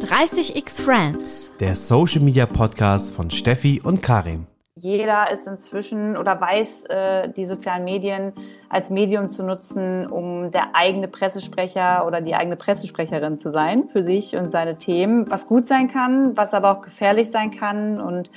30x Friends. Der Social Media Podcast von Steffi und Karim. Jeder ist inzwischen oder weiß, äh, die sozialen Medien als Medium zu nutzen, um der eigene Pressesprecher oder die eigene Pressesprecherin zu sein für sich und seine Themen, was gut sein kann, was aber auch gefährlich sein kann. Und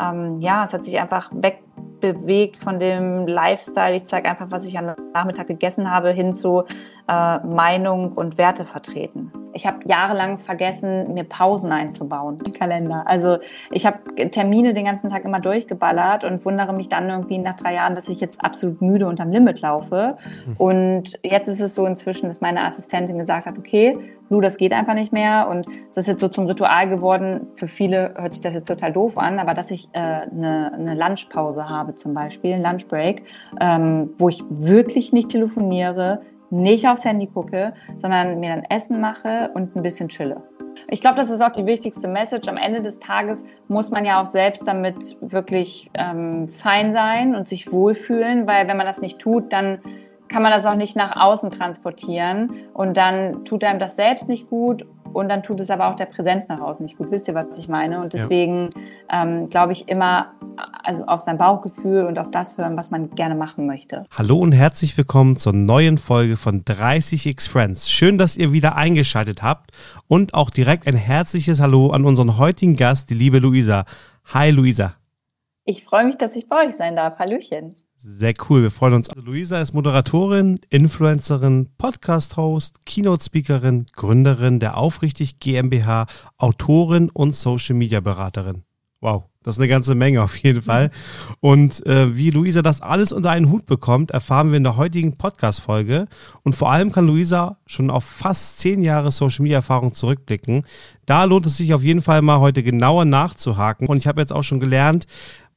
ähm, ja, es hat sich einfach wegbewegt von dem Lifestyle. Ich zeige einfach, was ich am Nachmittag gegessen habe, hin zu äh, Meinung und Werte vertreten. Ich habe jahrelang vergessen, mir Pausen einzubauen im Kalender. Also ich habe Termine den ganzen Tag immer durchgeballert und wundere mich dann irgendwie nach drei Jahren, dass ich jetzt absolut müde unterm Limit laufe. Mhm. Und jetzt ist es so inzwischen, dass meine Assistentin gesagt hat, okay, Lu, das geht einfach nicht mehr. Und es ist jetzt so zum Ritual geworden. Für viele hört sich das jetzt total doof an, aber dass ich äh, eine, eine Lunchpause habe zum Beispiel, ein Lunchbreak, ähm, wo ich wirklich nicht telefoniere, nicht aufs Handy gucke, sondern mir dann Essen mache und ein bisschen chille. Ich glaube, das ist auch die wichtigste Message. Am Ende des Tages muss man ja auch selbst damit wirklich ähm, fein sein und sich wohlfühlen, weil wenn man das nicht tut, dann kann man das auch nicht nach außen transportieren und dann tut einem das selbst nicht gut und dann tut es aber auch der Präsenz nach außen nicht gut. Wisst ihr, was ich meine? Und deswegen ja. ähm, glaube ich immer, also auf sein Bauchgefühl und auf das hören, was man gerne machen möchte. Hallo und herzlich willkommen zur neuen Folge von 30x Friends. Schön, dass ihr wieder eingeschaltet habt und auch direkt ein herzliches Hallo an unseren heutigen Gast, die liebe Luisa. Hi Luisa. Ich freue mich, dass ich bei euch sein darf. Hallöchen. Sehr cool, wir freuen uns. Also Luisa ist Moderatorin, Influencerin, Podcast-Host, Keynote-Speakerin, Gründerin der Aufrichtig GmbH, Autorin und Social-Media-Beraterin. Wow, das ist eine ganze Menge auf jeden Fall. Und äh, wie Luisa das alles unter einen Hut bekommt, erfahren wir in der heutigen Podcast-Folge. Und vor allem kann Luisa schon auf fast zehn Jahre Social-Media-Erfahrung zurückblicken. Da lohnt es sich auf jeden Fall mal heute genauer nachzuhaken. Und ich habe jetzt auch schon gelernt,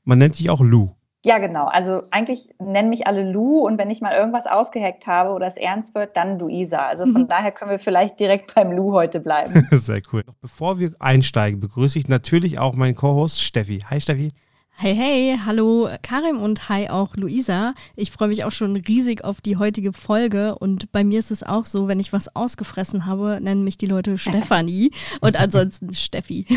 man nennt dich auch Lou. Ja, genau. Also eigentlich nennen mich alle Lu und wenn ich mal irgendwas ausgeheckt habe oder es ernst wird, dann Luisa. Also von mhm. daher können wir vielleicht direkt beim Lu heute bleiben. Sehr cool. Bevor wir einsteigen, begrüße ich natürlich auch meinen Co-Host Steffi. Hi Steffi. Hey, hey, hallo Karim und hi auch Luisa. Ich freue mich auch schon riesig auf die heutige Folge und bei mir ist es auch so, wenn ich was ausgefressen habe, nennen mich die Leute Stefanie und ansonsten Steffi.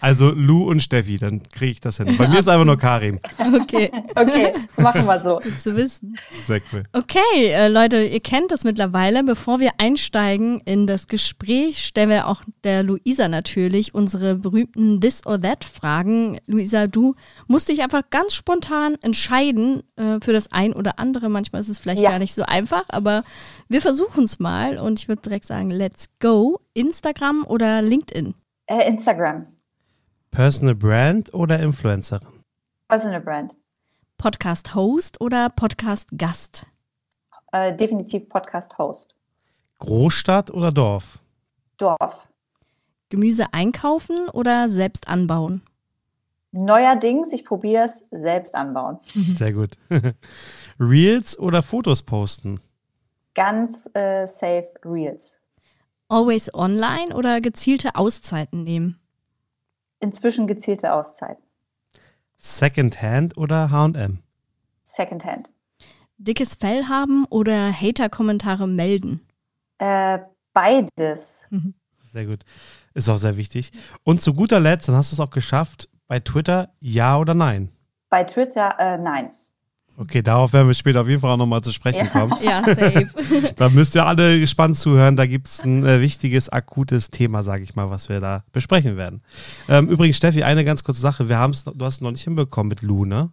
Also Lu und Steffi, dann kriege ich das hin. Bei mir ist einfach nur Karim. Okay. Okay, machen wir so. Gut zu wissen. Sehr cool. Okay, äh, Leute, ihr kennt das mittlerweile. Bevor wir einsteigen in das Gespräch, stellen wir auch der Luisa natürlich unsere berühmten This or That Fragen. Luisa, du musste ich einfach ganz spontan entscheiden äh, für das ein oder andere. Manchmal ist es vielleicht ja. gar nicht so einfach, aber wir versuchen es mal und ich würde direkt sagen, let's go. Instagram oder LinkedIn? Äh, Instagram. Personal Brand oder Influencerin? Personal Brand. Podcast-Host oder Podcast-Gast? Äh, definitiv Podcast-Host. Großstadt oder Dorf? Dorf. Gemüse einkaufen oder selbst anbauen? Neuerdings, ich probiere es, selbst anbauen. Sehr gut. Reels oder Fotos posten? Ganz äh, safe Reels. Always online oder gezielte Auszeiten nehmen? Inzwischen gezielte Auszeiten. Secondhand oder HM? Secondhand. Dickes Fell haben oder Hater-Kommentare melden? Äh, beides. Mhm. Sehr gut. Ist auch sehr wichtig. Und zu guter Letzt, dann hast du es auch geschafft, bei Twitter ja oder nein? Bei Twitter äh, nein. Okay, darauf werden wir später auf jeden Fall auch nochmal zu sprechen ja. kommen. Ja, safe. da müsst ihr alle gespannt zuhören. Da gibt es ein äh, wichtiges, akutes Thema, sage ich mal, was wir da besprechen werden. Ähm, übrigens, Steffi, eine ganz kurze Sache. Wir haben's, du hast es noch nicht hinbekommen mit Lu, ne?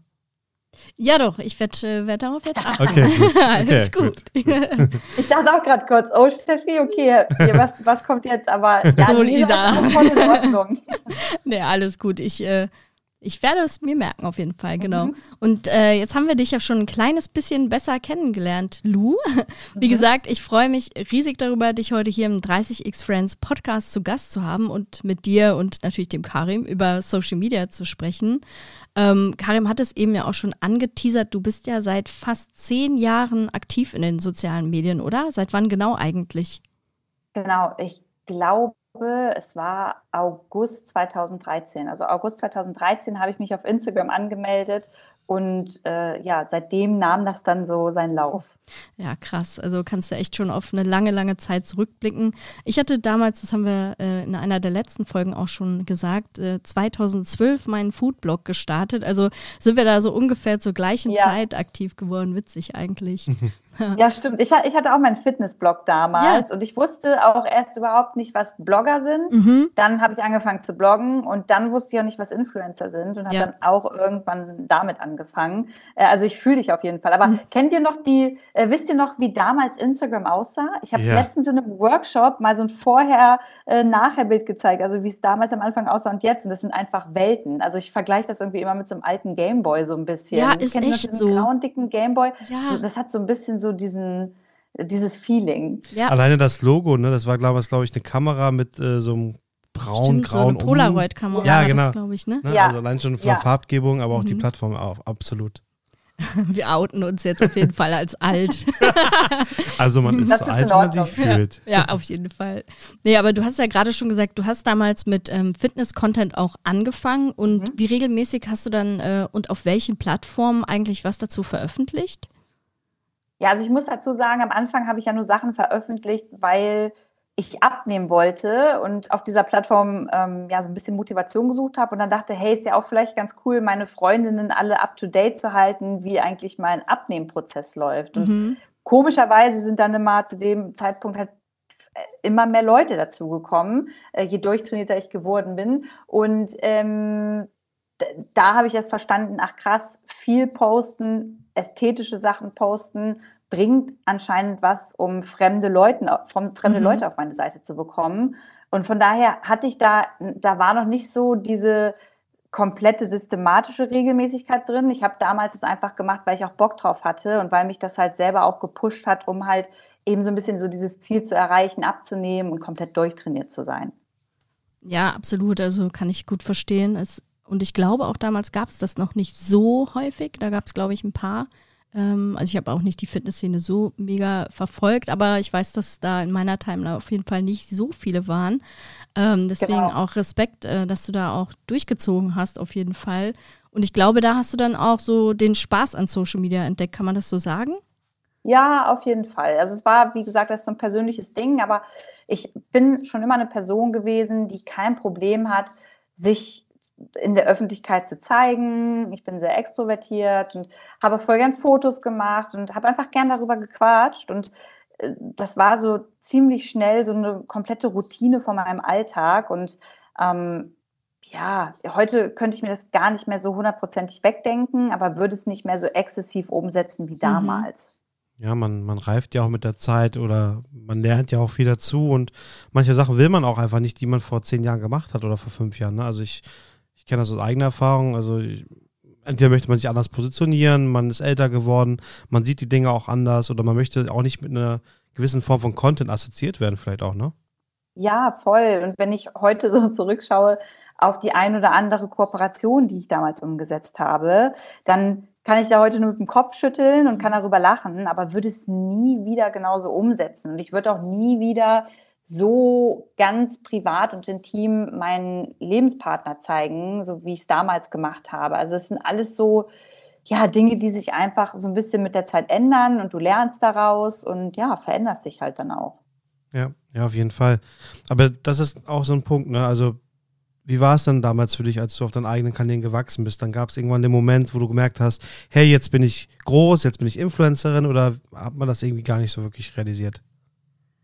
Ja, doch, ich werde äh, werd darauf jetzt achten. Okay, gut. Alles okay, gut. gut. ich dachte auch gerade kurz, oh Steffi, okay, was, was kommt jetzt? Aber ja, so, Lisa. Voll in Ordnung. nee, alles gut. Ich, äh, ich werde es mir merken, auf jeden Fall, genau. Mhm. Und äh, jetzt haben wir dich ja schon ein kleines bisschen besser kennengelernt, Lou. Wie mhm. gesagt, ich freue mich riesig darüber, dich heute hier im 30x Friends Podcast zu Gast zu haben und mit dir und natürlich dem Karim über Social Media zu sprechen. Ähm, Karim hat es eben ja auch schon angeteasert, du bist ja seit fast zehn Jahren aktiv in den sozialen Medien, oder? Seit wann genau eigentlich? Genau, ich glaube, es war August 2013. Also August 2013 habe ich mich auf Instagram angemeldet Und äh, ja, seitdem nahm das dann so seinen Lauf. Ja, krass. Also kannst du echt schon auf eine lange, lange Zeit zurückblicken. Ich hatte damals, das haben wir äh, in einer der letzten Folgen auch schon gesagt, äh, 2012 meinen Foodblog gestartet. Also sind wir da so ungefähr zur gleichen ja. Zeit aktiv geworden. Witzig eigentlich. ja, stimmt. Ich, ich, hatte auch meinen Fitnessblog damals ja. und ich wusste auch erst überhaupt nicht, was Blogger sind. Mhm. Dann habe ich angefangen zu bloggen und dann wusste ich auch nicht, was Influencer sind und habe ja. dann auch irgendwann damit angefangen. Äh, also ich fühle dich auf jeden Fall. Aber mhm. kennt ihr noch die äh, wisst ihr noch, wie damals Instagram aussah? Ich habe ja. letztens in einem Workshop mal so ein Vorher-Nachher-Bild äh, gezeigt, also wie es damals am Anfang aussah und jetzt. Und das sind einfach Welten. Also ich vergleiche das irgendwie immer mit so einem alten Gameboy so ein bisschen. Ja, ist Kennt echt so. grauen, dicken Gameboy. Ja. So, das hat so ein bisschen so diesen dieses Feeling. Ja. Alleine das Logo, ne, das war, glaube ich, glaub ich, eine Kamera mit äh, so einem braun, grauen. So Polaroid-Kamera, ja, genau. glaube ich, ne? ne? Ja. Also allein schon von der Farbgebung, aber auch mhm. die Plattform auch, absolut. Wir outen uns jetzt auf jeden Fall als alt. also man ist das so ist alt, wie man sich fühlt. Ja, auf jeden Fall. Nee, aber du hast ja gerade schon gesagt, du hast damals mit ähm, Fitness-Content auch angefangen und mhm. wie regelmäßig hast du dann äh, und auf welchen Plattformen eigentlich was dazu veröffentlicht? Ja, also ich muss dazu sagen, am Anfang habe ich ja nur Sachen veröffentlicht, weil ich abnehmen wollte und auf dieser Plattform ähm, ja so ein bisschen Motivation gesucht habe und dann dachte, hey, ist ja auch vielleicht ganz cool, meine Freundinnen alle up to date zu halten, wie eigentlich mein Abnehmprozess läuft. Und mhm. komischerweise sind dann immer zu dem Zeitpunkt halt immer mehr Leute dazugekommen, äh, je durchtrainierter ich geworden bin. Und ähm, da habe ich erst verstanden, ach krass, viel posten, ästhetische Sachen posten, bringt anscheinend was, um fremde, Leuten, fremde mhm. Leute auf meine Seite zu bekommen. Und von daher hatte ich da, da war noch nicht so diese komplette systematische Regelmäßigkeit drin. Ich habe damals es einfach gemacht, weil ich auch Bock drauf hatte und weil mich das halt selber auch gepusht hat, um halt eben so ein bisschen so dieses Ziel zu erreichen, abzunehmen und komplett durchtrainiert zu sein. Ja, absolut. Also kann ich gut verstehen. Es, und ich glaube, auch damals gab es das noch nicht so häufig. Da gab es, glaube ich, ein paar ähm, also ich habe auch nicht die Fitnessszene so mega verfolgt, aber ich weiß, dass da in meiner Timeline auf jeden Fall nicht so viele waren. Ähm, deswegen genau. auch Respekt, äh, dass du da auch durchgezogen hast, auf jeden Fall. Und ich glaube, da hast du dann auch so den Spaß an Social Media entdeckt. Kann man das so sagen? Ja, auf jeden Fall. Also es war, wie gesagt, das ist so ein persönliches Ding, aber ich bin schon immer eine Person gewesen, die kein Problem hat, sich in der Öffentlichkeit zu zeigen. Ich bin sehr extrovertiert und habe voll gern Fotos gemacht und habe einfach gern darüber gequatscht. Und äh, das war so ziemlich schnell so eine komplette Routine von meinem Alltag. Und ähm, ja, heute könnte ich mir das gar nicht mehr so hundertprozentig wegdenken, aber würde es nicht mehr so exzessiv umsetzen wie mhm. damals. Ja, man, man reift ja auch mit der Zeit oder man lernt ja auch viel dazu und manche Sachen will man auch einfach nicht, die man vor zehn Jahren gemacht hat oder vor fünf Jahren. Ne? Also ich ich kenne das aus eigener Erfahrung. Also entweder möchte man sich anders positionieren, man ist älter geworden, man sieht die Dinge auch anders oder man möchte auch nicht mit einer gewissen Form von Content assoziiert werden, vielleicht auch, ne? Ja, voll. Und wenn ich heute so zurückschaue auf die ein oder andere Kooperation, die ich damals umgesetzt habe, dann kann ich da heute nur mit dem Kopf schütteln und kann darüber lachen, aber würde es nie wieder genauso umsetzen. Und ich würde auch nie wieder so ganz privat und intim meinen Lebenspartner zeigen, so wie ich es damals gemacht habe. Also es sind alles so, ja, Dinge, die sich einfach so ein bisschen mit der Zeit ändern und du lernst daraus und ja, veränderst dich halt dann auch. Ja, ja, auf jeden Fall. Aber das ist auch so ein Punkt, ne? Also, wie war es dann damals für dich, als du auf deinen eigenen Kanälen gewachsen bist? Dann gab es irgendwann den Moment, wo du gemerkt hast, hey, jetzt bin ich groß, jetzt bin ich Influencerin oder hat man das irgendwie gar nicht so wirklich realisiert?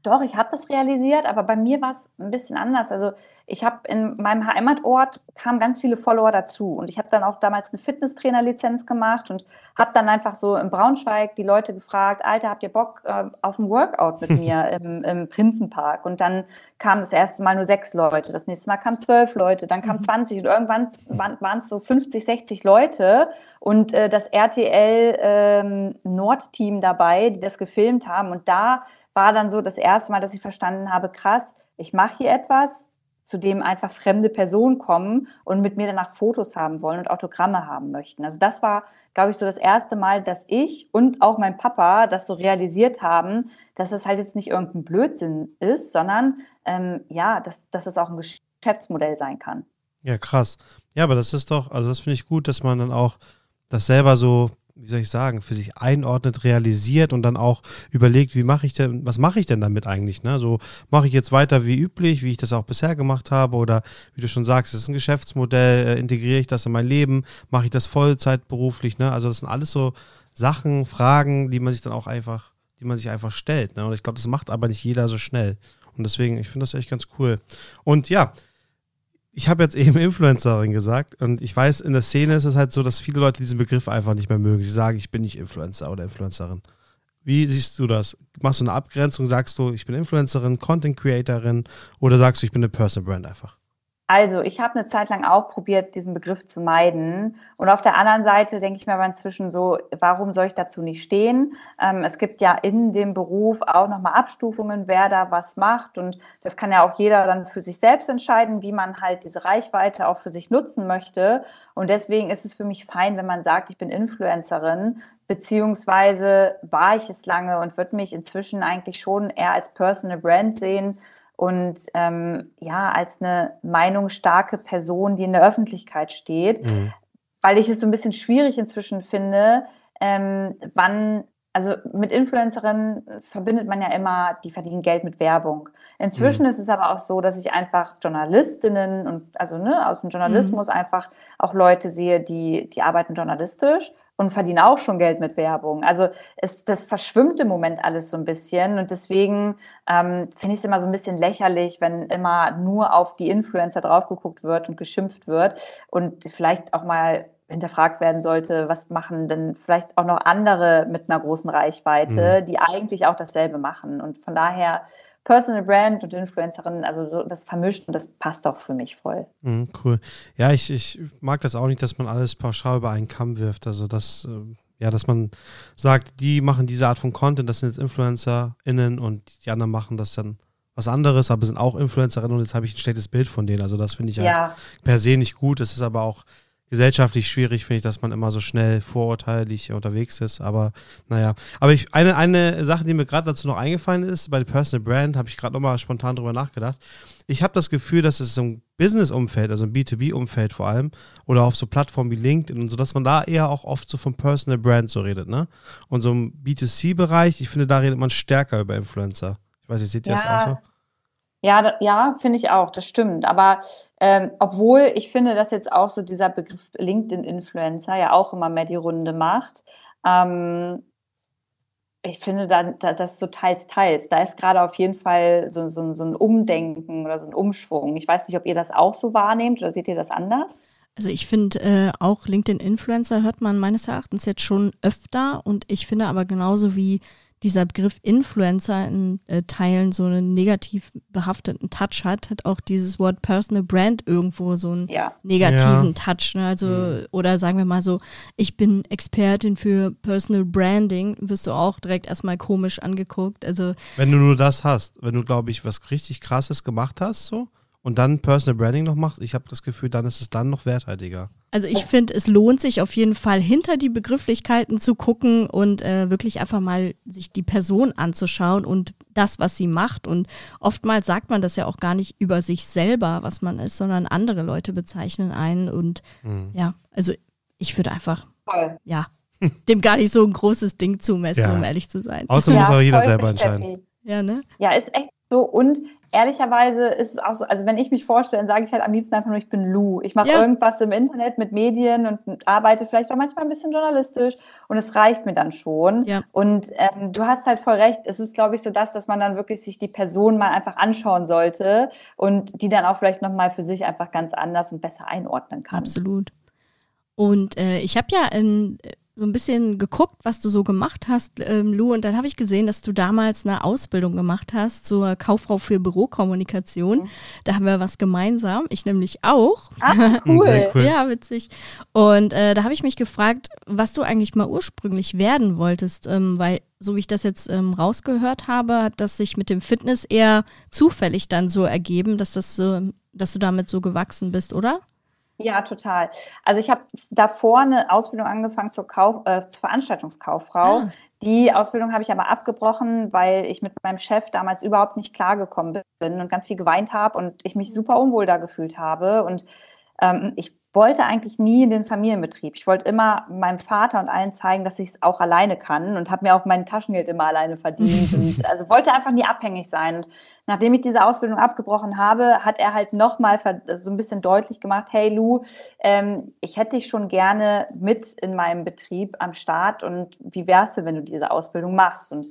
Doch, ich habe das realisiert, aber bei mir war es ein bisschen anders. Also ich habe in meinem Heimatort kamen ganz viele Follower dazu und ich habe dann auch damals eine Fitnesstrainerlizenz gemacht und habe dann einfach so in Braunschweig die Leute gefragt, Alter, habt ihr Bock äh, auf ein Workout mit mir im, im, Prinzenpark? Und dann kamen das erste Mal nur sechs Leute, das nächste Mal kamen zwölf Leute, dann kamen mhm. 20 und irgendwann waren es so 50, 60 Leute und äh, das RTL ähm, Nord-Team dabei, die das gefilmt haben und da war dann so das erste Mal, dass ich verstanden habe, krass, ich mache hier etwas, zu dem einfach fremde Personen kommen und mit mir danach Fotos haben wollen und Autogramme haben möchten. Also das war, glaube ich, so das erste Mal, dass ich und auch mein Papa das so realisiert haben, dass es halt jetzt nicht irgendein Blödsinn ist, sondern ähm, ja, dass, dass es auch ein Geschäftsmodell sein kann. Ja, krass. Ja, aber das ist doch, also das finde ich gut, dass man dann auch das selber so wie soll ich sagen, für sich einordnet, realisiert und dann auch überlegt, wie mache ich denn, was mache ich denn damit eigentlich? Ne? So mache ich jetzt weiter wie üblich, wie ich das auch bisher gemacht habe, oder wie du schon sagst, es ist ein Geschäftsmodell, äh, integriere ich das in mein Leben, mache ich das Vollzeitberuflich, ne? Also das sind alles so Sachen, Fragen, die man sich dann auch einfach, die man sich einfach stellt. Ne? Und ich glaube, das macht aber nicht jeder so schnell. Und deswegen, ich finde das echt ganz cool. Und ja, ich habe jetzt eben Influencerin gesagt und ich weiß, in der Szene ist es halt so, dass viele Leute diesen Begriff einfach nicht mehr mögen. Sie sagen, ich bin nicht Influencer oder Influencerin. Wie siehst du das? Machst du eine Abgrenzung? Sagst du, ich bin Influencerin, Content Creatorin oder sagst du, ich bin eine Personal Brand einfach? Also, ich habe eine Zeit lang auch probiert, diesen Begriff zu meiden. Und auf der anderen Seite denke ich mir aber inzwischen so, warum soll ich dazu nicht stehen? Ähm, es gibt ja in dem Beruf auch nochmal Abstufungen, wer da was macht. Und das kann ja auch jeder dann für sich selbst entscheiden, wie man halt diese Reichweite auch für sich nutzen möchte. Und deswegen ist es für mich fein, wenn man sagt, ich bin Influencerin, beziehungsweise war ich es lange und würde mich inzwischen eigentlich schon eher als Personal Brand sehen und ähm, ja, als eine meinungsstarke Person, die in der Öffentlichkeit steht, mhm. weil ich es so ein bisschen schwierig inzwischen finde, ähm, wann, also mit Influencerinnen verbindet man ja immer, die verdienen Geld mit Werbung. Inzwischen mhm. ist es aber auch so, dass ich einfach Journalistinnen und also ne, aus dem Journalismus mhm. einfach auch Leute sehe, die, die arbeiten journalistisch und verdienen auch schon Geld mit Werbung. Also es, das verschwimmt im Moment alles so ein bisschen und deswegen ähm, finde ich es immer so ein bisschen lächerlich, wenn immer nur auf die Influencer draufgeguckt wird und geschimpft wird und vielleicht auch mal hinterfragt werden sollte, was machen denn vielleicht auch noch andere mit einer großen Reichweite, mhm. die eigentlich auch dasselbe machen. Und von daher Personal Brand und Influencerin, also so, das vermischt und das passt auch für mich voll. Mhm, cool. Ja, ich, ich mag das auch nicht, dass man alles pauschal über einen Kamm wirft. Also das, äh, ja, dass man sagt, die machen diese Art von Content, das sind jetzt InfluencerInnen und die anderen machen das dann was anderes, aber sind auch Influencerinnen und jetzt habe ich ein schlechtes Bild von denen. Also das finde ich ja. per se nicht gut. Es ist aber auch gesellschaftlich schwierig, finde ich, dass man immer so schnell vorurteilig unterwegs ist. Aber naja. Aber ich, eine, eine Sache, die mir gerade dazu noch eingefallen ist, bei der Personal Brand, habe ich gerade nochmal spontan drüber nachgedacht. Ich habe das Gefühl, dass es im Business-Umfeld, also im B2B-Umfeld vor allem, oder auf so Plattformen wie LinkedIn und so, dass man da eher auch oft so vom Personal Brand so redet, ne? Und so im B2C-Bereich, ich finde, da redet man stärker über Influencer. Ich weiß nicht, seht ihr ja. das auch so? Ja, da, ja, finde ich auch, das stimmt. Aber ähm, obwohl ich finde, dass jetzt auch so dieser Begriff LinkedIn-Influencer ja auch immer mehr die Runde macht, ähm, ich finde da, da, das so teils, teils. Da ist gerade auf jeden Fall so, so, so ein Umdenken oder so ein Umschwung. Ich weiß nicht, ob ihr das auch so wahrnehmt oder seht ihr das anders? Also ich finde äh, auch LinkedIn-Influencer hört man meines Erachtens jetzt schon öfter und ich finde aber genauso wie dieser Begriff Influencer in äh, Teilen so einen negativ behafteten Touch hat, hat auch dieses Wort Personal Brand irgendwo so einen ja. negativen ja. Touch. Ne? Also, mhm. oder sagen wir mal so, ich bin Expertin für Personal Branding, wirst du auch direkt erstmal komisch angeguckt. Also, wenn du nur das hast, wenn du, glaube ich, was richtig krasses gemacht hast, so, und dann Personal Branding noch machst, ich habe das Gefühl, dann ist es dann noch werthaltiger. Also ich finde, es lohnt sich auf jeden Fall hinter die Begrifflichkeiten zu gucken und äh, wirklich einfach mal sich die Person anzuschauen und das, was sie macht. Und oftmals sagt man das ja auch gar nicht über sich selber, was man ist, sondern andere Leute bezeichnen einen. Und mhm. ja, also ich würde einfach, voll. ja, dem gar nicht so ein großes Ding zumessen, ja. um ehrlich zu sein. Außerdem ja, muss auch jeder selber entscheiden. Ja, ne? Ja, ist echt so. Und ehrlicherweise ist es auch so, also wenn ich mich vorstelle, dann sage ich halt am liebsten einfach nur, ich bin Lou. Ich mache ja. irgendwas im Internet mit Medien und arbeite vielleicht auch manchmal ein bisschen journalistisch und es reicht mir dann schon. Ja. Und ähm, du hast halt voll recht, es ist, glaube ich, so das, dass man dann wirklich sich die Person mal einfach anschauen sollte und die dann auch vielleicht nochmal für sich einfach ganz anders und besser einordnen kann. Absolut. Und äh, ich habe ja in so ein bisschen geguckt, was du so gemacht hast, ähm, Lou, und dann habe ich gesehen, dass du damals eine Ausbildung gemacht hast zur Kauffrau für Bürokommunikation. Mhm. Da haben wir was gemeinsam, ich nämlich auch. Ah, cool. cool. Ja, witzig. Und äh, da habe ich mich gefragt, was du eigentlich mal ursprünglich werden wolltest, ähm, weil so wie ich das jetzt ähm, rausgehört habe, hat das sich mit dem Fitness eher zufällig dann so ergeben, dass das so, dass du damit so gewachsen bist, oder? Ja, total. Also ich habe davor eine Ausbildung angefangen zur, Kauf, äh, zur Veranstaltungskauffrau. Ah. Die Ausbildung habe ich aber abgebrochen, weil ich mit meinem Chef damals überhaupt nicht klargekommen bin und ganz viel geweint habe und ich mich super unwohl da gefühlt habe. Und ähm, ich wollte eigentlich nie in den Familienbetrieb. Ich wollte immer meinem Vater und allen zeigen, dass ich es auch alleine kann und habe mir auch mein Taschengeld immer alleine verdient. und also wollte einfach nie abhängig sein. Und nachdem ich diese Ausbildung abgebrochen habe, hat er halt nochmal so ein bisschen deutlich gemacht, hey Lou, ähm, ich hätte dich schon gerne mit in meinem Betrieb am Start und wie wär's denn, wenn du diese Ausbildung machst? Und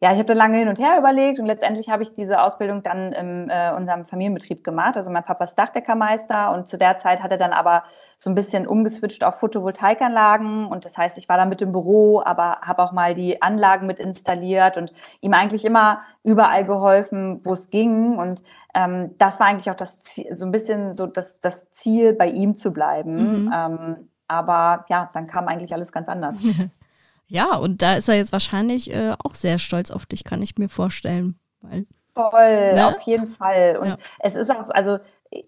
ja, ich habe da lange hin und her überlegt und letztendlich habe ich diese Ausbildung dann in äh, unserem Familienbetrieb gemacht. Also mein Papa ist Dachdeckermeister und zu der Zeit hat er dann aber so ein bisschen umgeswitcht auf Photovoltaikanlagen und das heißt, ich war dann mit im Büro, aber habe auch mal die Anlagen mit installiert und ihm eigentlich immer überall geholfen, wo es ging und ähm, das war eigentlich auch das Ziel, so ein bisschen so das, das Ziel, bei ihm zu bleiben. Mhm. Ähm, aber ja, dann kam eigentlich alles ganz anders. Ja, und da ist er jetzt wahrscheinlich äh, auch sehr stolz auf dich, kann ich mir vorstellen. Weil, Voll, ne? auf jeden Fall. Und ja. es ist auch so, also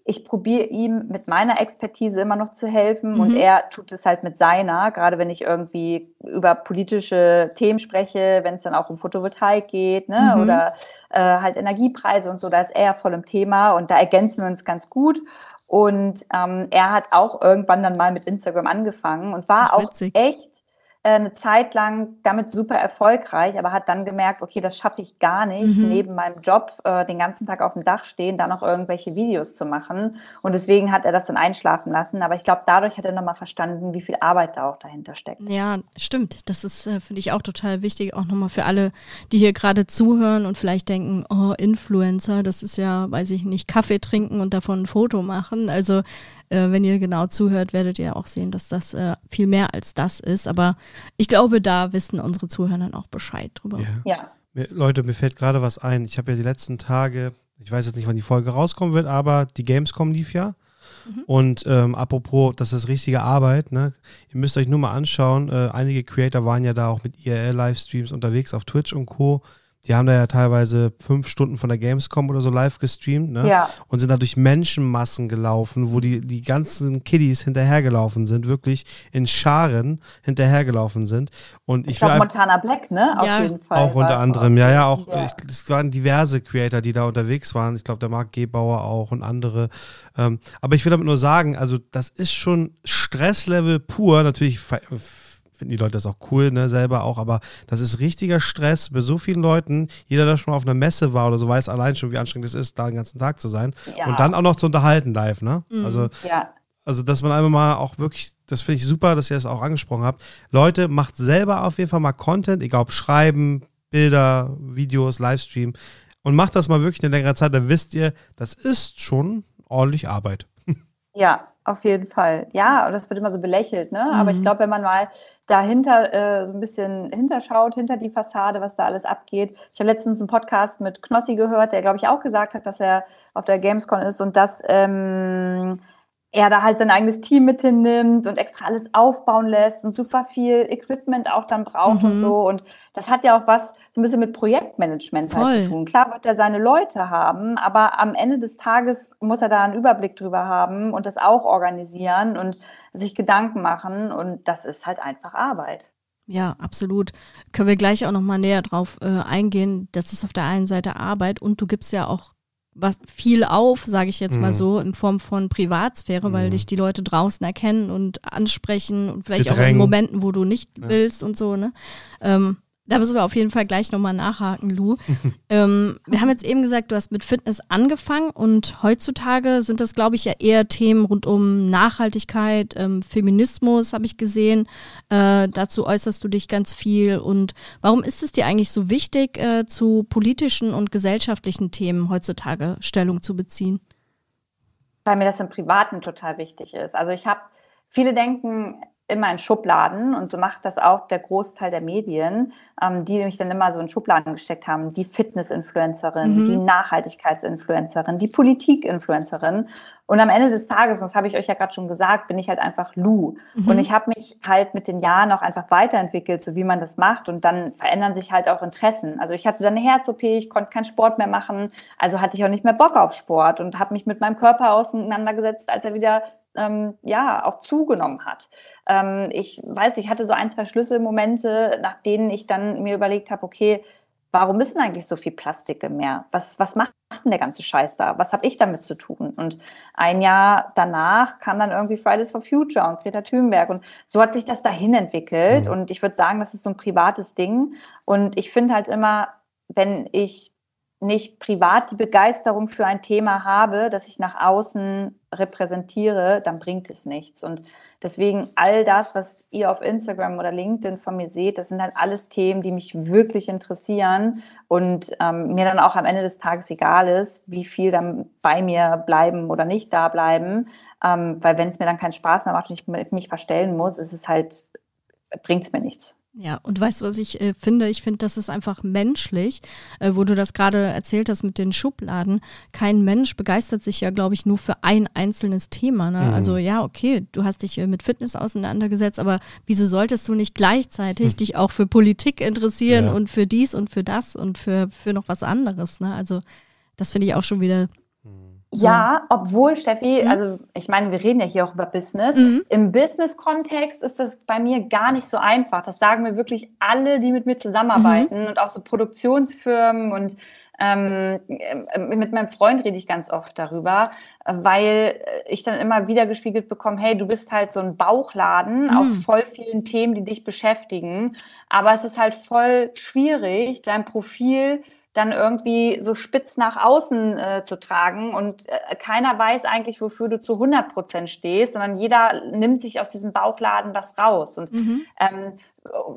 ich probiere ihm mit meiner Expertise immer noch zu helfen mhm. und er tut es halt mit seiner, gerade wenn ich irgendwie über politische Themen spreche, wenn es dann auch um Photovoltaik geht, ne, mhm. oder äh, halt Energiepreise und so, da ist er voll im Thema und da ergänzen wir uns ganz gut. Und ähm, er hat auch irgendwann dann mal mit Instagram angefangen und war Ach, auch echt eine Zeit lang damit super erfolgreich, aber hat dann gemerkt, okay, das schaffe ich gar nicht, mhm. neben meinem Job äh, den ganzen Tag auf dem Dach stehen, da noch irgendwelche Videos zu machen. Und deswegen hat er das dann einschlafen lassen. Aber ich glaube, dadurch hat er nochmal verstanden, wie viel Arbeit da auch dahinter steckt. Ja, stimmt. Das ist, äh, finde ich, auch total wichtig, auch nochmal für alle, die hier gerade zuhören und vielleicht denken, oh, Influencer, das ist ja, weiß ich nicht, Kaffee trinken und davon ein Foto machen. Also äh, wenn ihr genau zuhört, werdet ihr auch sehen, dass das äh, viel mehr als das ist. Aber ich glaube, da wissen unsere Zuhörer dann auch Bescheid drüber. Ja. ja. Mir, Leute, mir fällt gerade was ein. Ich habe ja die letzten Tage, ich weiß jetzt nicht, wann die Folge rauskommen wird, aber die Gamescom lief ja. Mhm. Und ähm, apropos, das ist richtige Arbeit, ne? Ihr müsst euch nur mal anschauen. Äh, einige Creator waren ja da auch mit IRL-Livestreams unterwegs auf Twitch und Co. Die haben da ja teilweise fünf Stunden von der Gamescom oder so live gestreamt, ne? Ja. Und sind da durch Menschenmassen gelaufen, wo die, die ganzen Kiddies hinterhergelaufen sind, wirklich in Scharen hinterhergelaufen sind. Und ich, ich glaube, Montana Black, ne? Auf ja. jeden Fall. Auch unter anderem, ja, ja, auch. Ja. Ich, es waren diverse Creator, die da unterwegs waren. Ich glaube, der Marc Gebauer auch und andere. Ähm, aber ich will damit nur sagen, also, das ist schon Stresslevel pur. Natürlich finden die Leute das auch cool, ne, selber auch, aber das ist richtiger Stress bei so vielen Leuten. Jeder, der schon mal auf einer Messe war oder so, weiß allein schon, wie anstrengend es ist, da den ganzen Tag zu sein. Ja. Und dann auch noch zu unterhalten live, ne? Mhm. Also, ja. also, dass man einfach mal auch wirklich, das finde ich super, dass ihr das auch angesprochen habt. Leute, macht selber auf jeden Fall mal Content, egal ob Schreiben, Bilder, Videos, Livestream und macht das mal wirklich eine längere Zeit, dann wisst ihr, das ist schon ordentlich Arbeit. Ja, auf jeden Fall. Ja, und das wird immer so belächelt, ne? Mhm. Aber ich mhm. glaube, wenn man mal dahinter äh, so ein bisschen hinterschaut, hinter die Fassade, was da alles abgeht. Ich habe letztens einen Podcast mit Knossi gehört, der, glaube ich, auch gesagt hat, dass er auf der Gamescom ist und dass ähm, er da halt sein eigenes Team mit hinnimmt und extra alles aufbauen lässt und super viel Equipment auch dann braucht mhm. und so. Und das hat ja auch was so ein bisschen mit Projektmanagement halt zu tun. Klar wird er seine Leute haben, aber am Ende des Tages muss er da einen Überblick drüber haben und das auch organisieren und sich Gedanken machen. Und das ist halt einfach Arbeit. Ja, absolut. Können wir gleich auch noch mal näher drauf äh, eingehen. Das ist auf der einen Seite Arbeit und du gibst ja auch was viel auf, sage ich jetzt mhm. mal so, in Form von Privatsphäre, mhm. weil dich die Leute draußen erkennen und ansprechen und vielleicht Bedrängen. auch in Momenten, wo du nicht ja. willst und so, ne? Ähm, da müssen wir auf jeden Fall gleich nochmal nachhaken, Lou. ähm, wir haben jetzt eben gesagt, du hast mit Fitness angefangen und heutzutage sind das, glaube ich, ja eher Themen rund um Nachhaltigkeit, ähm, Feminismus, habe ich gesehen. Äh, dazu äußerst du dich ganz viel. Und warum ist es dir eigentlich so wichtig, äh, zu politischen und gesellschaftlichen Themen heutzutage Stellung zu beziehen? Weil mir das im Privaten total wichtig ist. Also ich habe, viele denken, immer in Schubladen und so macht das auch der Großteil der Medien, ähm, die mich dann immer so in Schubladen gesteckt haben. Die Fitness-Influencerin, mhm. die Nachhaltigkeits-Influencerin, die Politik-Influencerin. Und am Ende des Tages, und das habe ich euch ja gerade schon gesagt, bin ich halt einfach Lou. Mhm. Und ich habe mich halt mit den Jahren auch einfach weiterentwickelt, so wie man das macht. Und dann verändern sich halt auch Interessen. Also ich hatte dann eine Herz-OP, ich konnte keinen Sport mehr machen, also hatte ich auch nicht mehr Bock auf Sport und habe mich mit meinem Körper auseinandergesetzt, als er wieder ähm, ja auch zugenommen hat. Ähm, ich weiß, ich hatte so ein, zwei Schlüsselmomente, nach denen ich dann mir überlegt habe, okay, warum ist denn eigentlich so viel Plastik im Meer? Was, was macht denn der ganze Scheiß da? Was habe ich damit zu tun? Und ein Jahr danach kam dann irgendwie Fridays for Future und Greta Thunberg. Und so hat sich das dahin entwickelt. Mhm. Und ich würde sagen, das ist so ein privates Ding. Und ich finde halt immer, wenn ich nicht privat die Begeisterung für ein Thema habe, das ich nach außen repräsentiere, dann bringt es nichts. Und deswegen all das, was ihr auf Instagram oder LinkedIn von mir seht, das sind halt alles Themen, die mich wirklich interessieren und ähm, mir dann auch am Ende des Tages egal ist, wie viel dann bei mir bleiben oder nicht da bleiben. Ähm, weil wenn es mir dann keinen Spaß mehr macht und ich mich verstellen muss, ist es halt, bringt es mir nichts. Ja, und weißt du, was ich äh, finde? Ich finde, das ist einfach menschlich, äh, wo du das gerade erzählt hast mit den Schubladen. Kein Mensch begeistert sich ja, glaube ich, nur für ein einzelnes Thema. Ne? Mhm. Also ja, okay, du hast dich äh, mit Fitness auseinandergesetzt, aber wieso solltest du nicht gleichzeitig mhm. dich auch für Politik interessieren ja. und für dies und für das und für, für noch was anderes? Ne? Also das finde ich auch schon wieder ja, obwohl, Steffi, mhm. also ich meine, wir reden ja hier auch über Business. Mhm. Im Business-Kontext ist das bei mir gar nicht so einfach. Das sagen mir wirklich alle, die mit mir zusammenarbeiten mhm. und auch so Produktionsfirmen und ähm, äh, mit meinem Freund rede ich ganz oft darüber, weil ich dann immer wieder gespiegelt bekomme, hey, du bist halt so ein Bauchladen mhm. aus voll vielen Themen, die dich beschäftigen. Aber es ist halt voll schwierig, dein Profil dann irgendwie so spitz nach außen äh, zu tragen und äh, keiner weiß eigentlich, wofür du zu 100 Prozent stehst, sondern jeder nimmt sich aus diesem Bauchladen was raus. Und mhm. ähm,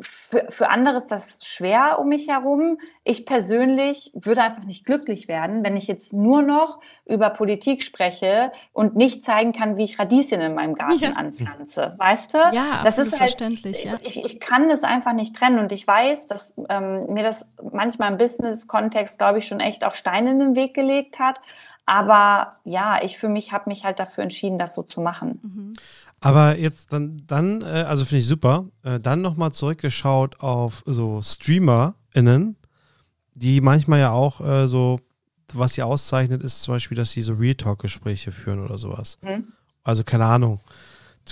für, für andere ist das schwer um mich herum. Ich persönlich würde einfach nicht glücklich werden, wenn ich jetzt nur noch über Politik spreche und nicht zeigen kann, wie ich Radieschen in meinem Garten ja. anpflanze. Weißt du? Ja, das ist halt, verständlich. Ja. Ich, ich kann das einfach nicht trennen und ich weiß, dass ähm, mir das manchmal im Business-Kontext, glaube ich, schon echt auch Steine in den Weg gelegt hat. Aber ja, ich für mich habe mich halt dafür entschieden, das so zu machen. Mhm. Aber jetzt dann, dann äh, also finde ich super, äh, dann nochmal zurückgeschaut auf so StreamerInnen, die manchmal ja auch äh, so, was sie auszeichnet, ist zum Beispiel, dass sie so Real Talk-Gespräche führen oder sowas. Mhm. Also keine Ahnung.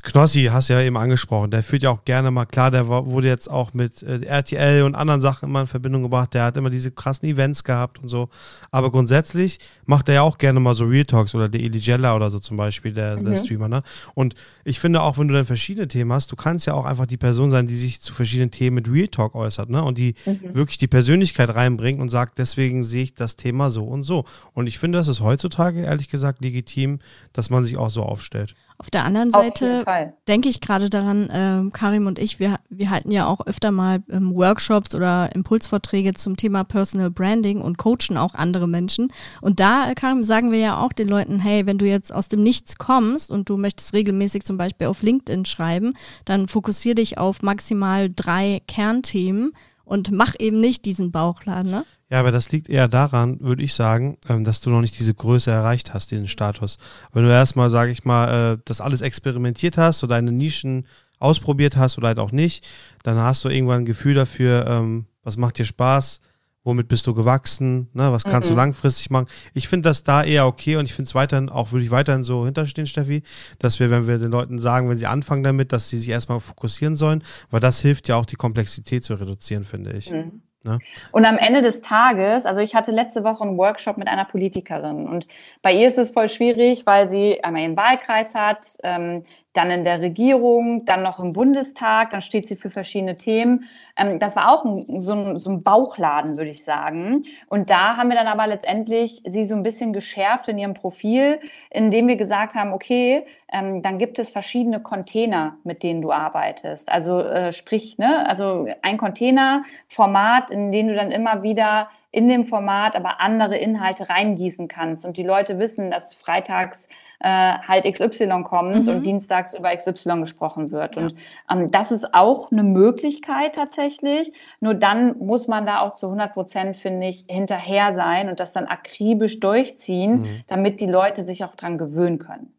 Knossi hast du ja eben angesprochen, der führt ja auch gerne mal, klar, der wurde jetzt auch mit äh, RTL und anderen Sachen immer in Verbindung gebracht, der hat immer diese krassen Events gehabt und so. Aber grundsätzlich macht er ja auch gerne mal so Real Talks oder der Eli Jella oder so zum Beispiel, der, mhm. der Streamer, ne? Und ich finde auch, wenn du dann verschiedene Themen hast, du kannst ja auch einfach die Person sein, die sich zu verschiedenen Themen mit Real Talk äußert, ne? Und die mhm. wirklich die Persönlichkeit reinbringt und sagt, deswegen sehe ich das Thema so und so. Und ich finde, das ist heutzutage, ehrlich gesagt, legitim, dass man sich auch so aufstellt. Auf der anderen Seite denke ich gerade daran, äh, Karim und ich, wir, wir halten ja auch öfter mal ähm, Workshops oder Impulsvorträge zum Thema Personal Branding und coachen auch andere Menschen. Und da, äh, Karim, sagen wir ja auch den Leuten, hey, wenn du jetzt aus dem Nichts kommst und du möchtest regelmäßig zum Beispiel auf LinkedIn schreiben, dann fokussier dich auf maximal drei Kernthemen und mach eben nicht diesen Bauchladen, ne? Ja, aber das liegt eher daran, würde ich sagen, ähm, dass du noch nicht diese Größe erreicht hast, diesen Status. Wenn du erstmal, sage ich mal, äh, das alles experimentiert hast oder deine Nischen ausprobiert hast oder halt auch nicht, dann hast du irgendwann ein Gefühl dafür, ähm, was macht dir Spaß, womit bist du gewachsen, ne, was kannst mhm. du langfristig machen. Ich finde das da eher okay und ich finde es weiterhin, auch würde ich weiterhin so hinterstehen, Steffi, dass wir, wenn wir den Leuten sagen, wenn sie anfangen damit, dass sie sich erstmal fokussieren sollen, weil das hilft ja auch, die Komplexität zu reduzieren, finde ich. Mhm. Ne? Und am Ende des Tages, also ich hatte letzte Woche einen Workshop mit einer Politikerin und bei ihr ist es voll schwierig, weil sie einmal ihren Wahlkreis hat, ähm, dann in der Regierung, dann noch im Bundestag, dann steht sie für verschiedene Themen. Ähm, das war auch ein, so, ein, so ein Bauchladen, würde ich sagen. Und da haben wir dann aber letztendlich sie so ein bisschen geschärft in ihrem Profil, indem wir gesagt haben, okay, ähm, dann gibt es verschiedene Container, mit denen du arbeitest. Also äh, sprich, ne, also ein Containerformat, in dem du dann immer wieder in dem Format aber andere Inhalte reingießen kannst und die Leute wissen, dass freitags äh, halt XY kommt mhm. und dienstags über XY gesprochen wird. Ja. Und ähm, das ist auch eine Möglichkeit tatsächlich. Nur dann muss man da auch zu 100 Prozent, finde ich, hinterher sein und das dann akribisch durchziehen, mhm. damit die Leute sich auch dran gewöhnen können.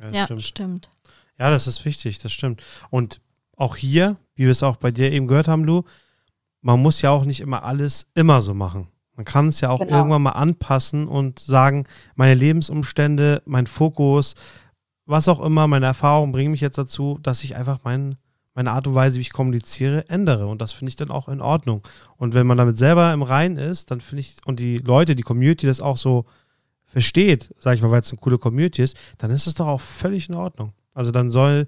Ja, ja stimmt. stimmt. Ja, das ist wichtig, das stimmt. Und auch hier, wie wir es auch bei dir eben gehört haben, Lu, man muss ja auch nicht immer alles immer so machen. Man kann es ja auch genau. irgendwann mal anpassen und sagen, meine Lebensumstände, mein Fokus, was auch immer, meine Erfahrungen bringen mich jetzt dazu, dass ich einfach mein, meine Art und Weise, wie ich kommuniziere, ändere. Und das finde ich dann auch in Ordnung. Und wenn man damit selber im Reinen ist, dann finde ich, und die Leute, die Community das auch so versteht, sage ich mal, weil es eine coole Community ist, dann ist es doch auch völlig in Ordnung. Also dann soll,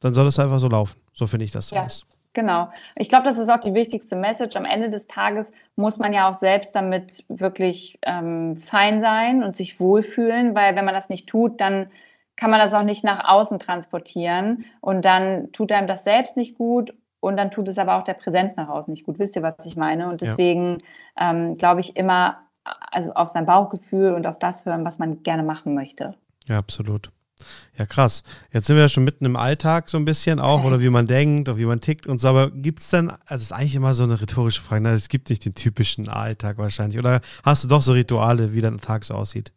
dann soll es einfach so laufen. So finde ich das ja. Ist. Genau. Ich glaube, das ist auch die wichtigste Message. Am Ende des Tages muss man ja auch selbst damit wirklich ähm, fein sein und sich wohlfühlen, weil wenn man das nicht tut, dann kann man das auch nicht nach außen transportieren und dann tut einem das selbst nicht gut und dann tut es aber auch der Präsenz nach außen nicht gut. Wisst ihr, was ich meine? Und deswegen ja. ähm, glaube ich immer, also auf sein Bauchgefühl und auf das hören, was man gerne machen möchte. Ja, absolut. Ja, krass. Jetzt sind wir ja schon mitten im Alltag so ein bisschen auch, oder wie man denkt, oder wie man tickt und so. Aber gibt es denn, also es ist eigentlich immer so eine rhetorische Frage, ne? es gibt nicht den typischen Alltag wahrscheinlich. Oder hast du doch so Rituale, wie dein Tag so aussieht?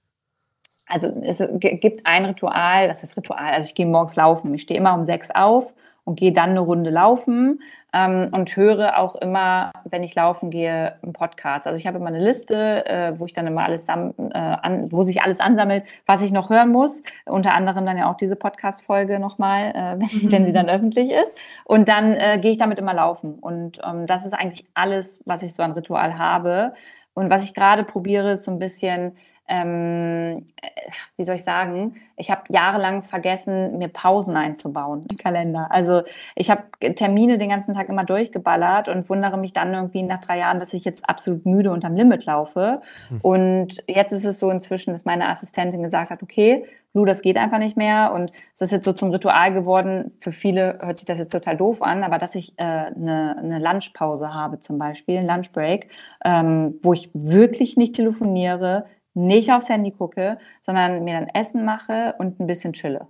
Also es gibt ein Ritual, das ist Ritual, also ich gehe morgens laufen. Ich stehe immer um sechs auf und gehe dann eine Runde laufen ähm, und höre auch immer, wenn ich laufen gehe, einen Podcast. Also ich habe immer eine Liste, äh, wo ich dann immer alles, äh, an, wo sich alles ansammelt, was ich noch hören muss. Unter anderem dann ja auch diese Podcast-Folge nochmal, äh, wenn, wenn sie dann öffentlich ist. Und dann äh, gehe ich damit immer laufen. Und ähm, das ist eigentlich alles, was ich so an Ritual habe. Und was ich gerade probiere, ist so ein bisschen ähm, äh, wie soll ich sagen, ich habe jahrelang vergessen, mir Pausen einzubauen im Kalender. Also ich habe Termine den ganzen Tag immer durchgeballert und wundere mich dann irgendwie nach drei Jahren, dass ich jetzt absolut müde und am Limit laufe. Mhm. Und jetzt ist es so inzwischen, dass meine Assistentin gesagt hat, okay, Lu, das geht einfach nicht mehr. Und es ist jetzt so zum Ritual geworden. Für viele hört sich das jetzt total doof an, aber dass ich äh, eine, eine Lunchpause habe zum Beispiel, ein Lunchbreak, ähm, wo ich wirklich nicht telefoniere, nicht aufs Handy gucke, sondern mir dann Essen mache und ein bisschen chille.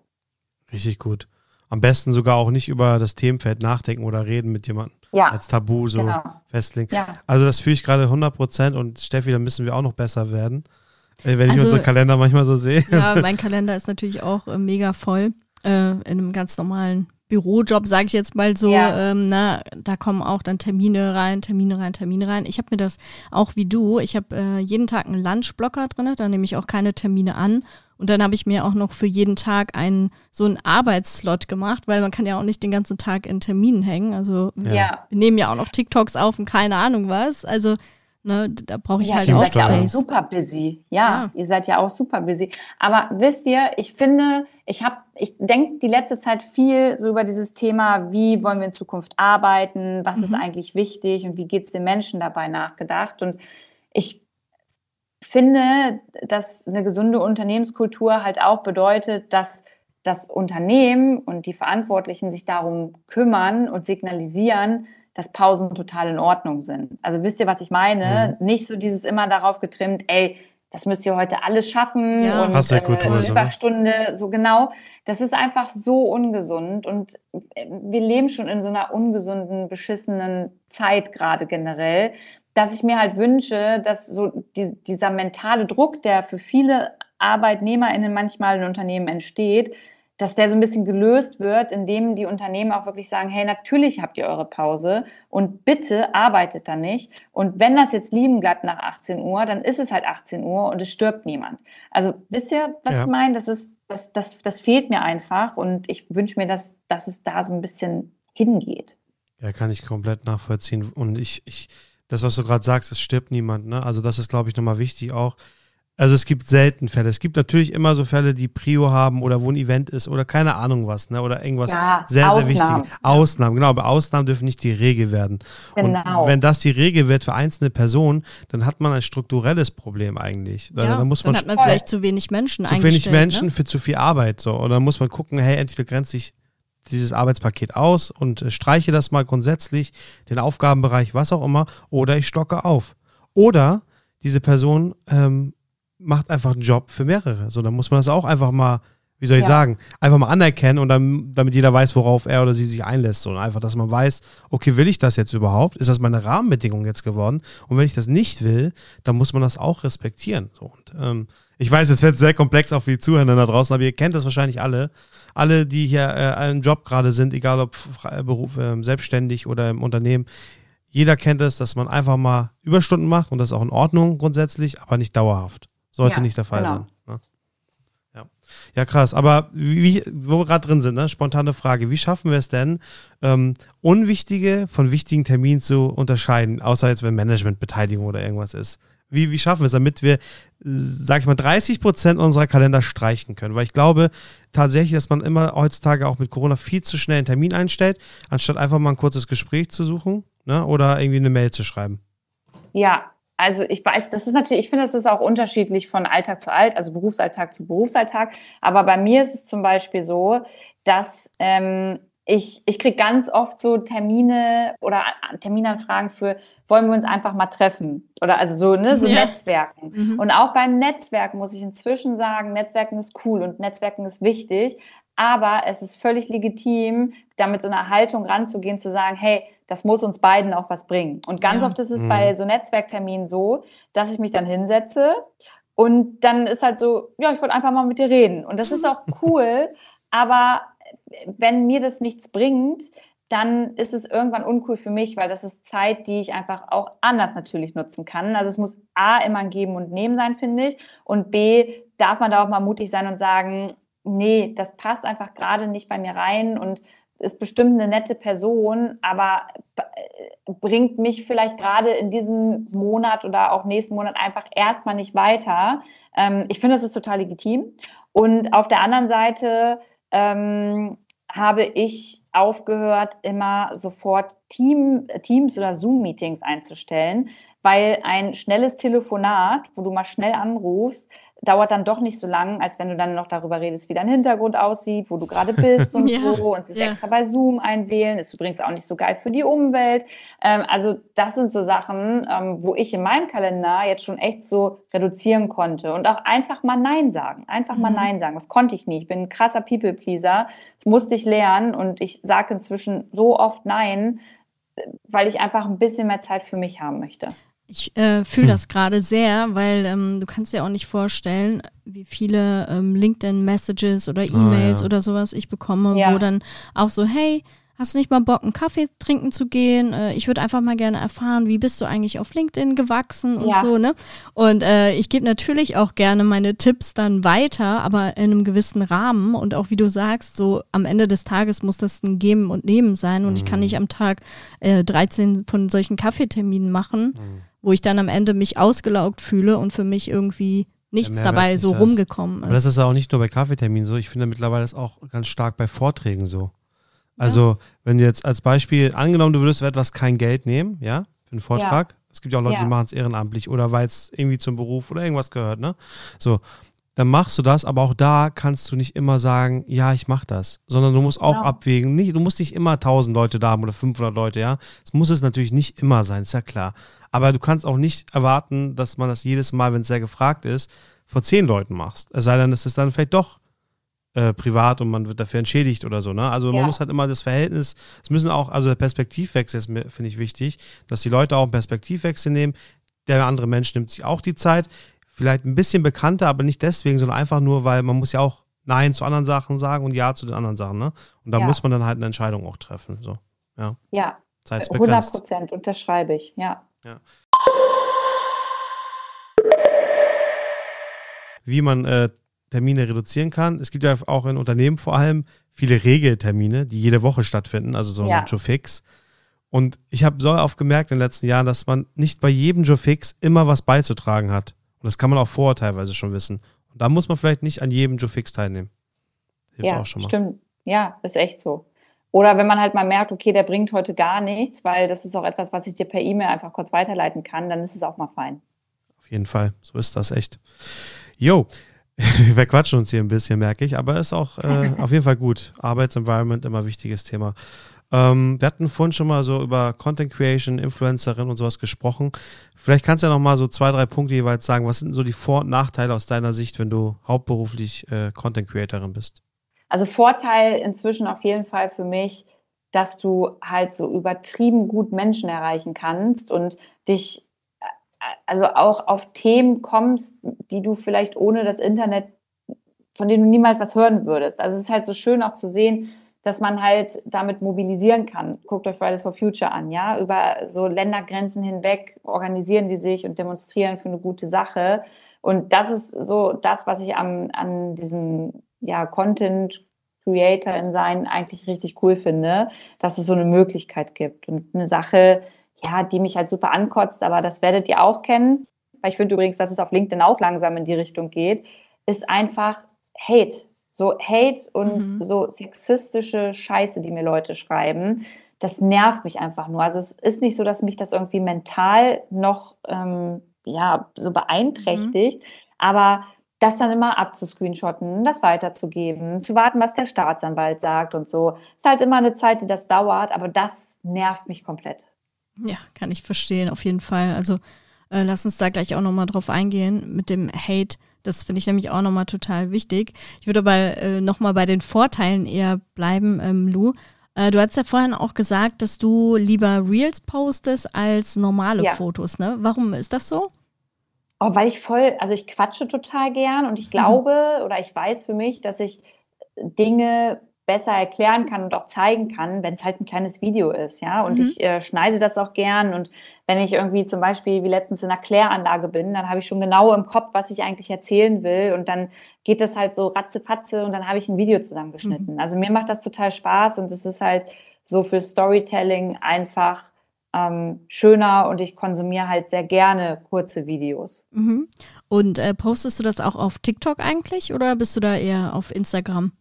Richtig gut. Am besten sogar auch nicht über das Themenfeld nachdenken oder reden mit jemandem. Ja. Als Tabu so genau. festlegen. Ja. Also das fühle ich gerade 100 Prozent und Steffi, da müssen wir auch noch besser werden. Äh, wenn ich also, unseren Kalender manchmal so sehe. Ja, mein Kalender ist natürlich auch äh, mega voll. Äh, in einem ganz normalen Bürojob, sage ich jetzt mal so, ja. ähm, na, da kommen auch dann Termine rein, Termine rein, Termine rein. Ich habe mir das auch wie du, ich habe äh, jeden Tag einen Lunchblocker drin, da nehme ich auch keine Termine an. Und dann habe ich mir auch noch für jeden Tag einen so einen Arbeitsslot gemacht, weil man kann ja auch nicht den ganzen Tag in Terminen hängen. Also ja. wir nehmen ja auch noch TikToks auf und keine Ahnung was. Also Ne, da brauche ich ja, halt auch Space. Ihr seid ja auch super busy. Ja, ja, ihr seid ja auch super busy. Aber wisst ihr, ich finde, ich habe, ich denke die letzte Zeit viel so über dieses Thema, wie wollen wir in Zukunft arbeiten, was mhm. ist eigentlich wichtig und wie geht es den Menschen dabei nachgedacht. Und ich finde, dass eine gesunde Unternehmenskultur halt auch bedeutet, dass das Unternehmen und die Verantwortlichen sich darum kümmern und signalisieren, dass Pausen total in Ordnung sind. Also wisst ihr, was ich meine? Mhm. Nicht so dieses immer darauf getrimmt, ey, das müsst ihr heute alles schaffen ja. und äh, Überstunde, so genau. Das ist einfach so ungesund und äh, wir leben schon in so einer ungesunden, beschissenen Zeit gerade generell, dass ich mir halt wünsche, dass so die, dieser mentale Druck, der für viele ArbeitnehmerInnen manchmal in Unternehmen entsteht, dass der so ein bisschen gelöst wird, indem die Unternehmen auch wirklich sagen, hey, natürlich habt ihr eure Pause und bitte arbeitet da nicht. Und wenn das jetzt lieben bleibt nach 18 Uhr, dann ist es halt 18 Uhr und es stirbt niemand. Also wisst ihr, was ja. ich meine? Das ist, das, das, das fehlt mir einfach und ich wünsche mir, dass, dass es da so ein bisschen hingeht. Ja, kann ich komplett nachvollziehen. Und ich, ich, das, was du gerade sagst, es stirbt niemand, ne? Also das ist, glaube ich, nochmal wichtig auch also es gibt selten Fälle. Es gibt natürlich immer so Fälle, die Prio haben oder wo ein Event ist oder keine Ahnung was, ne? Oder irgendwas ja, sehr, Ausnahmen. sehr wichtiges. Ausnahmen, genau, aber Ausnahmen dürfen nicht die Regel werden. Genau. Und wenn das die Regel wird für einzelne Personen, dann hat man ein strukturelles Problem eigentlich. Ja, dann, muss man dann hat man vielleicht zu wenig Menschen Zu wenig Menschen ne? für zu viel Arbeit. So. Und dann muss man gucken, hey, entweder grenzt sich dieses Arbeitspaket aus und äh, streiche das mal grundsätzlich, den Aufgabenbereich, was auch immer, oder ich stocke auf. Oder diese Person ähm, macht einfach einen Job für mehrere. So, dann muss man das auch einfach mal, wie soll ich ja. sagen, einfach mal anerkennen und dann, damit jeder weiß, worauf er oder sie sich einlässt. So, und einfach, dass man weiß, okay, will ich das jetzt überhaupt? Ist das meine Rahmenbedingung jetzt geworden? Und wenn ich das nicht will, dann muss man das auch respektieren. So, und ähm, ich weiß, es wird sehr komplex auch für die Zuhörer da draußen, aber ihr kennt das wahrscheinlich alle. Alle, die hier äh, im Job gerade sind, egal ob Beruf, äh, selbstständig oder im Unternehmen, jeder kennt es, dass man einfach mal Überstunden macht und das ist auch in Ordnung grundsätzlich, aber nicht dauerhaft. Sollte ja, nicht der Fall genau. sein. Ne? Ja. Ja, krass. Aber wie, wo wir gerade drin sind, ne? spontane Frage. Wie schaffen wir es denn, ähm, unwichtige von wichtigen Terminen zu unterscheiden, außer jetzt, wenn Managementbeteiligung oder irgendwas ist? Wie, wie schaffen wir es, damit wir, sag ich mal, 30 Prozent unserer Kalender streichen können? Weil ich glaube tatsächlich, dass man immer heutzutage auch mit Corona viel zu schnell einen Termin einstellt, anstatt einfach mal ein kurzes Gespräch zu suchen ne? oder irgendwie eine Mail zu schreiben. Ja, also ich weiß, das ist natürlich, ich finde, es ist auch unterschiedlich von Alltag zu Alt, also Berufsalltag zu Berufsalltag. Aber bei mir ist es zum Beispiel so, dass ähm, ich, ich kriege ganz oft so Termine oder Terminanfragen für, wollen wir uns einfach mal treffen? Oder also so, ne, so ja. Netzwerken. Mhm. Und auch beim Netzwerken muss ich inzwischen sagen, Netzwerken ist cool und Netzwerken ist wichtig. Aber es ist völlig legitim, da mit so einer Haltung ranzugehen, zu sagen, hey, das muss uns beiden auch was bringen. Und ganz ja. oft ist es mhm. bei so Netzwerkterminen so, dass ich mich dann hinsetze und dann ist halt so, ja, ich wollte einfach mal mit dir reden. Und das ist auch cool, aber wenn mir das nichts bringt, dann ist es irgendwann uncool für mich, weil das ist Zeit, die ich einfach auch anders natürlich nutzen kann. Also es muss A immer ein Geben und Nehmen sein, finde ich. Und B darf man da auch mal mutig sein und sagen, nee, das passt einfach gerade nicht bei mir rein und ist bestimmt eine nette Person, aber bringt mich vielleicht gerade in diesem Monat oder auch nächsten Monat einfach erstmal nicht weiter. Ähm, ich finde, das ist total legitim. Und auf der anderen Seite ähm, habe ich aufgehört, immer sofort Team, Teams oder Zoom-Meetings einzustellen, weil ein schnelles Telefonat, wo du mal schnell anrufst, dauert dann doch nicht so lang, als wenn du dann noch darüber redest, wie dein Hintergrund aussieht, wo du gerade bist und ja, so und sich ja. extra bei Zoom einwählen. Ist übrigens auch nicht so geil für die Umwelt. Ähm, also das sind so Sachen, ähm, wo ich in meinem Kalender jetzt schon echt so reduzieren konnte und auch einfach mal Nein sagen. Einfach mhm. mal Nein sagen. Das konnte ich nie. Ich bin ein krasser People-Pleaser. Das musste ich lernen und ich sage inzwischen so oft Nein, weil ich einfach ein bisschen mehr Zeit für mich haben möchte. Ich äh, fühle hm. das gerade sehr, weil ähm, du kannst dir auch nicht vorstellen, wie viele ähm, LinkedIn-Messages oder E-Mails oh, ja. oder sowas ich bekomme, ja. wo dann auch so, hey, Hast du nicht mal Bock, einen Kaffee trinken zu gehen? Äh, ich würde einfach mal gerne erfahren, wie bist du eigentlich auf LinkedIn gewachsen und ja. so, ne? Und äh, ich gebe natürlich auch gerne meine Tipps dann weiter, aber in einem gewissen Rahmen. Und auch wie du sagst, so am Ende des Tages muss das ein Geben und Nehmen sein. Und mhm. ich kann mhm. nicht am Tag äh, 13 von solchen Kaffeeterminen machen, mhm. wo ich dann am Ende mich ausgelaugt fühle und für mich irgendwie nichts dabei so rumgekommen ist. Aber das ist auch nicht nur bei Kaffeeterminen so. Ich finde mittlerweile ist auch ganz stark bei Vorträgen so. Also, ja. wenn du jetzt als Beispiel, angenommen, du würdest für etwas kein Geld nehmen, ja, für einen Vortrag. Ja. Es gibt ja auch Leute, ja. die machen es ehrenamtlich oder weil es irgendwie zum Beruf oder irgendwas gehört, ne? So, dann machst du das, aber auch da kannst du nicht immer sagen, ja, ich mach das, sondern du musst auch genau. abwägen. Nicht, du musst nicht immer 1000 Leute da haben oder 500 Leute, ja. Es muss es natürlich nicht immer sein, ist ja klar. Aber du kannst auch nicht erwarten, dass man das jedes Mal, wenn es sehr gefragt ist, vor 10 Leuten machst. Es sei denn, es ist dann vielleicht doch äh, privat und man wird dafür entschädigt oder so. Ne? Also ja. man muss halt immer das Verhältnis, es müssen auch, also der Perspektivwechsel ist mir, finde ich, wichtig, dass die Leute auch einen Perspektivwechsel nehmen. Der andere Mensch nimmt sich auch die Zeit, vielleicht ein bisschen bekannter, aber nicht deswegen, sondern einfach nur, weil man muss ja auch Nein zu anderen Sachen sagen und Ja zu den anderen Sachen. Ne? Und da ja. muss man dann halt eine Entscheidung auch treffen. So. Ja. ja. 100 Prozent unterschreibe ich, ja. ja. Wie man äh, Termine reduzieren kann. Es gibt ja auch in Unternehmen vor allem viele Regeltermine, die jede Woche stattfinden, also so ja. ein Joe Fix. Und ich habe so oft gemerkt in den letzten Jahren, dass man nicht bei jedem Joe Fix immer was beizutragen hat. Und das kann man auch vorher teilweise schon wissen. Und da muss man vielleicht nicht an jedem Joe Fix teilnehmen. Hilft ja, auch schon mal. stimmt. Ja, ist echt so. Oder wenn man halt mal merkt, okay, der bringt heute gar nichts, weil das ist auch etwas, was ich dir per E-Mail einfach kurz weiterleiten kann, dann ist es auch mal fein. Auf jeden Fall, so ist das echt. Jo, wir verquatschen uns hier ein bisschen, merke ich, aber ist auch äh, auf jeden Fall gut. Arbeitsenvironment immer wichtiges Thema. Ähm, wir hatten vorhin schon mal so über Content Creation, Influencerin und sowas gesprochen. Vielleicht kannst du ja noch mal so zwei, drei Punkte jeweils sagen. Was sind so die Vor- und Nachteile aus deiner Sicht, wenn du hauptberuflich äh, Content Creatorin bist? Also Vorteil inzwischen auf jeden Fall für mich, dass du halt so übertrieben gut Menschen erreichen kannst und dich also auch auf Themen kommst, die du vielleicht ohne das Internet, von denen du niemals was hören würdest. Also es ist halt so schön auch zu sehen, dass man halt damit mobilisieren kann. Guckt euch Fridays for Future an, ja, über so Ländergrenzen hinweg organisieren die sich und demonstrieren für eine gute Sache. Und das ist so das, was ich am, an diesem ja, Content Creator in sein eigentlich richtig cool finde, dass es so eine Möglichkeit gibt. Und eine Sache, ja, die mich halt super ankotzt, aber das werdet ihr auch kennen, weil ich finde übrigens, dass es auf LinkedIn auch langsam in die Richtung geht, ist einfach Hate. So Hate und mhm. so sexistische Scheiße, die mir Leute schreiben, das nervt mich einfach nur. Also es ist nicht so, dass mich das irgendwie mental noch ähm, ja, so beeinträchtigt, mhm. aber das dann immer abzuscreenshotten, das weiterzugeben, zu warten, was der Staatsanwalt sagt und so. Ist halt immer eine Zeit, die das dauert, aber das nervt mich komplett. Ja, kann ich verstehen, auf jeden Fall. Also äh, lass uns da gleich auch nochmal drauf eingehen mit dem Hate. Das finde ich nämlich auch nochmal total wichtig. Ich würde aber äh, nochmal bei den Vorteilen eher bleiben, ähm, Lou. Äh, du hast ja vorhin auch gesagt, dass du lieber Reels postest als normale ja. Fotos, ne? Warum ist das so? Oh, weil ich voll, also ich quatsche total gern und ich mhm. glaube mhm. oder ich weiß für mich, dass ich Dinge besser erklären kann und auch zeigen kann, wenn es halt ein kleines Video ist, ja. Und mhm. ich äh, schneide das auch gern. Und wenn ich irgendwie zum Beispiel wie letztens in einer Kläranlage bin, dann habe ich schon genau im Kopf, was ich eigentlich erzählen will. Und dann geht das halt so ratzefatze und dann habe ich ein Video zusammengeschnitten. Mhm. Also mir macht das total Spaß und es ist halt so für Storytelling einfach ähm, schöner und ich konsumiere halt sehr gerne kurze Videos. Mhm. Und äh, postest du das auch auf TikTok eigentlich oder bist du da eher auf Instagram?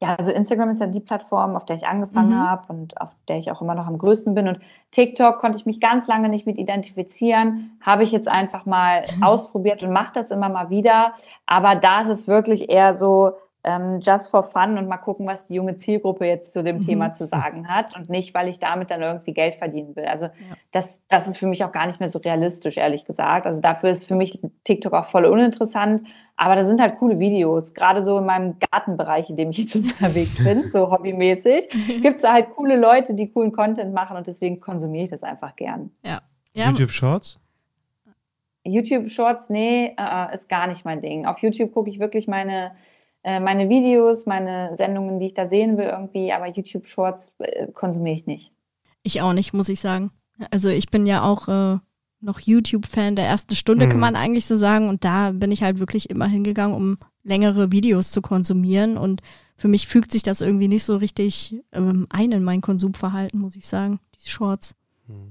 Ja, also Instagram ist ja die Plattform, auf der ich angefangen mhm. habe und auf der ich auch immer noch am größten bin. Und TikTok konnte ich mich ganz lange nicht mit identifizieren. Habe ich jetzt einfach mal mhm. ausprobiert und mache das immer mal wieder. Aber da ist es wirklich eher so, ähm, just for fun und mal gucken, was die junge Zielgruppe jetzt zu dem mhm. Thema zu sagen hat und nicht, weil ich damit dann irgendwie Geld verdienen will. Also ja. das, das ist für mich auch gar nicht mehr so realistisch, ehrlich gesagt. Also dafür ist für mich TikTok auch voll uninteressant. Aber da sind halt coole Videos, gerade so in meinem Gartenbereich, in dem ich jetzt unterwegs bin, so hobbymäßig, gibt es da halt coole Leute, die coolen Content machen und deswegen konsumiere ich das einfach gern. Ja. ja. YouTube Shorts? YouTube Shorts, nee, uh, ist gar nicht mein Ding. Auf YouTube gucke ich wirklich meine äh, meine Videos, meine Sendungen, die ich da sehen will irgendwie, aber YouTube Shorts äh, konsumiere ich nicht. Ich auch nicht, muss ich sagen. Also ich bin ja auch äh, noch YouTube-Fan der ersten Stunde, mhm. kann man eigentlich so sagen. Und da bin ich halt wirklich immer hingegangen, um längere Videos zu konsumieren. Und für mich fügt sich das irgendwie nicht so richtig ähm, ein in mein Konsumverhalten, muss ich sagen, die Shorts.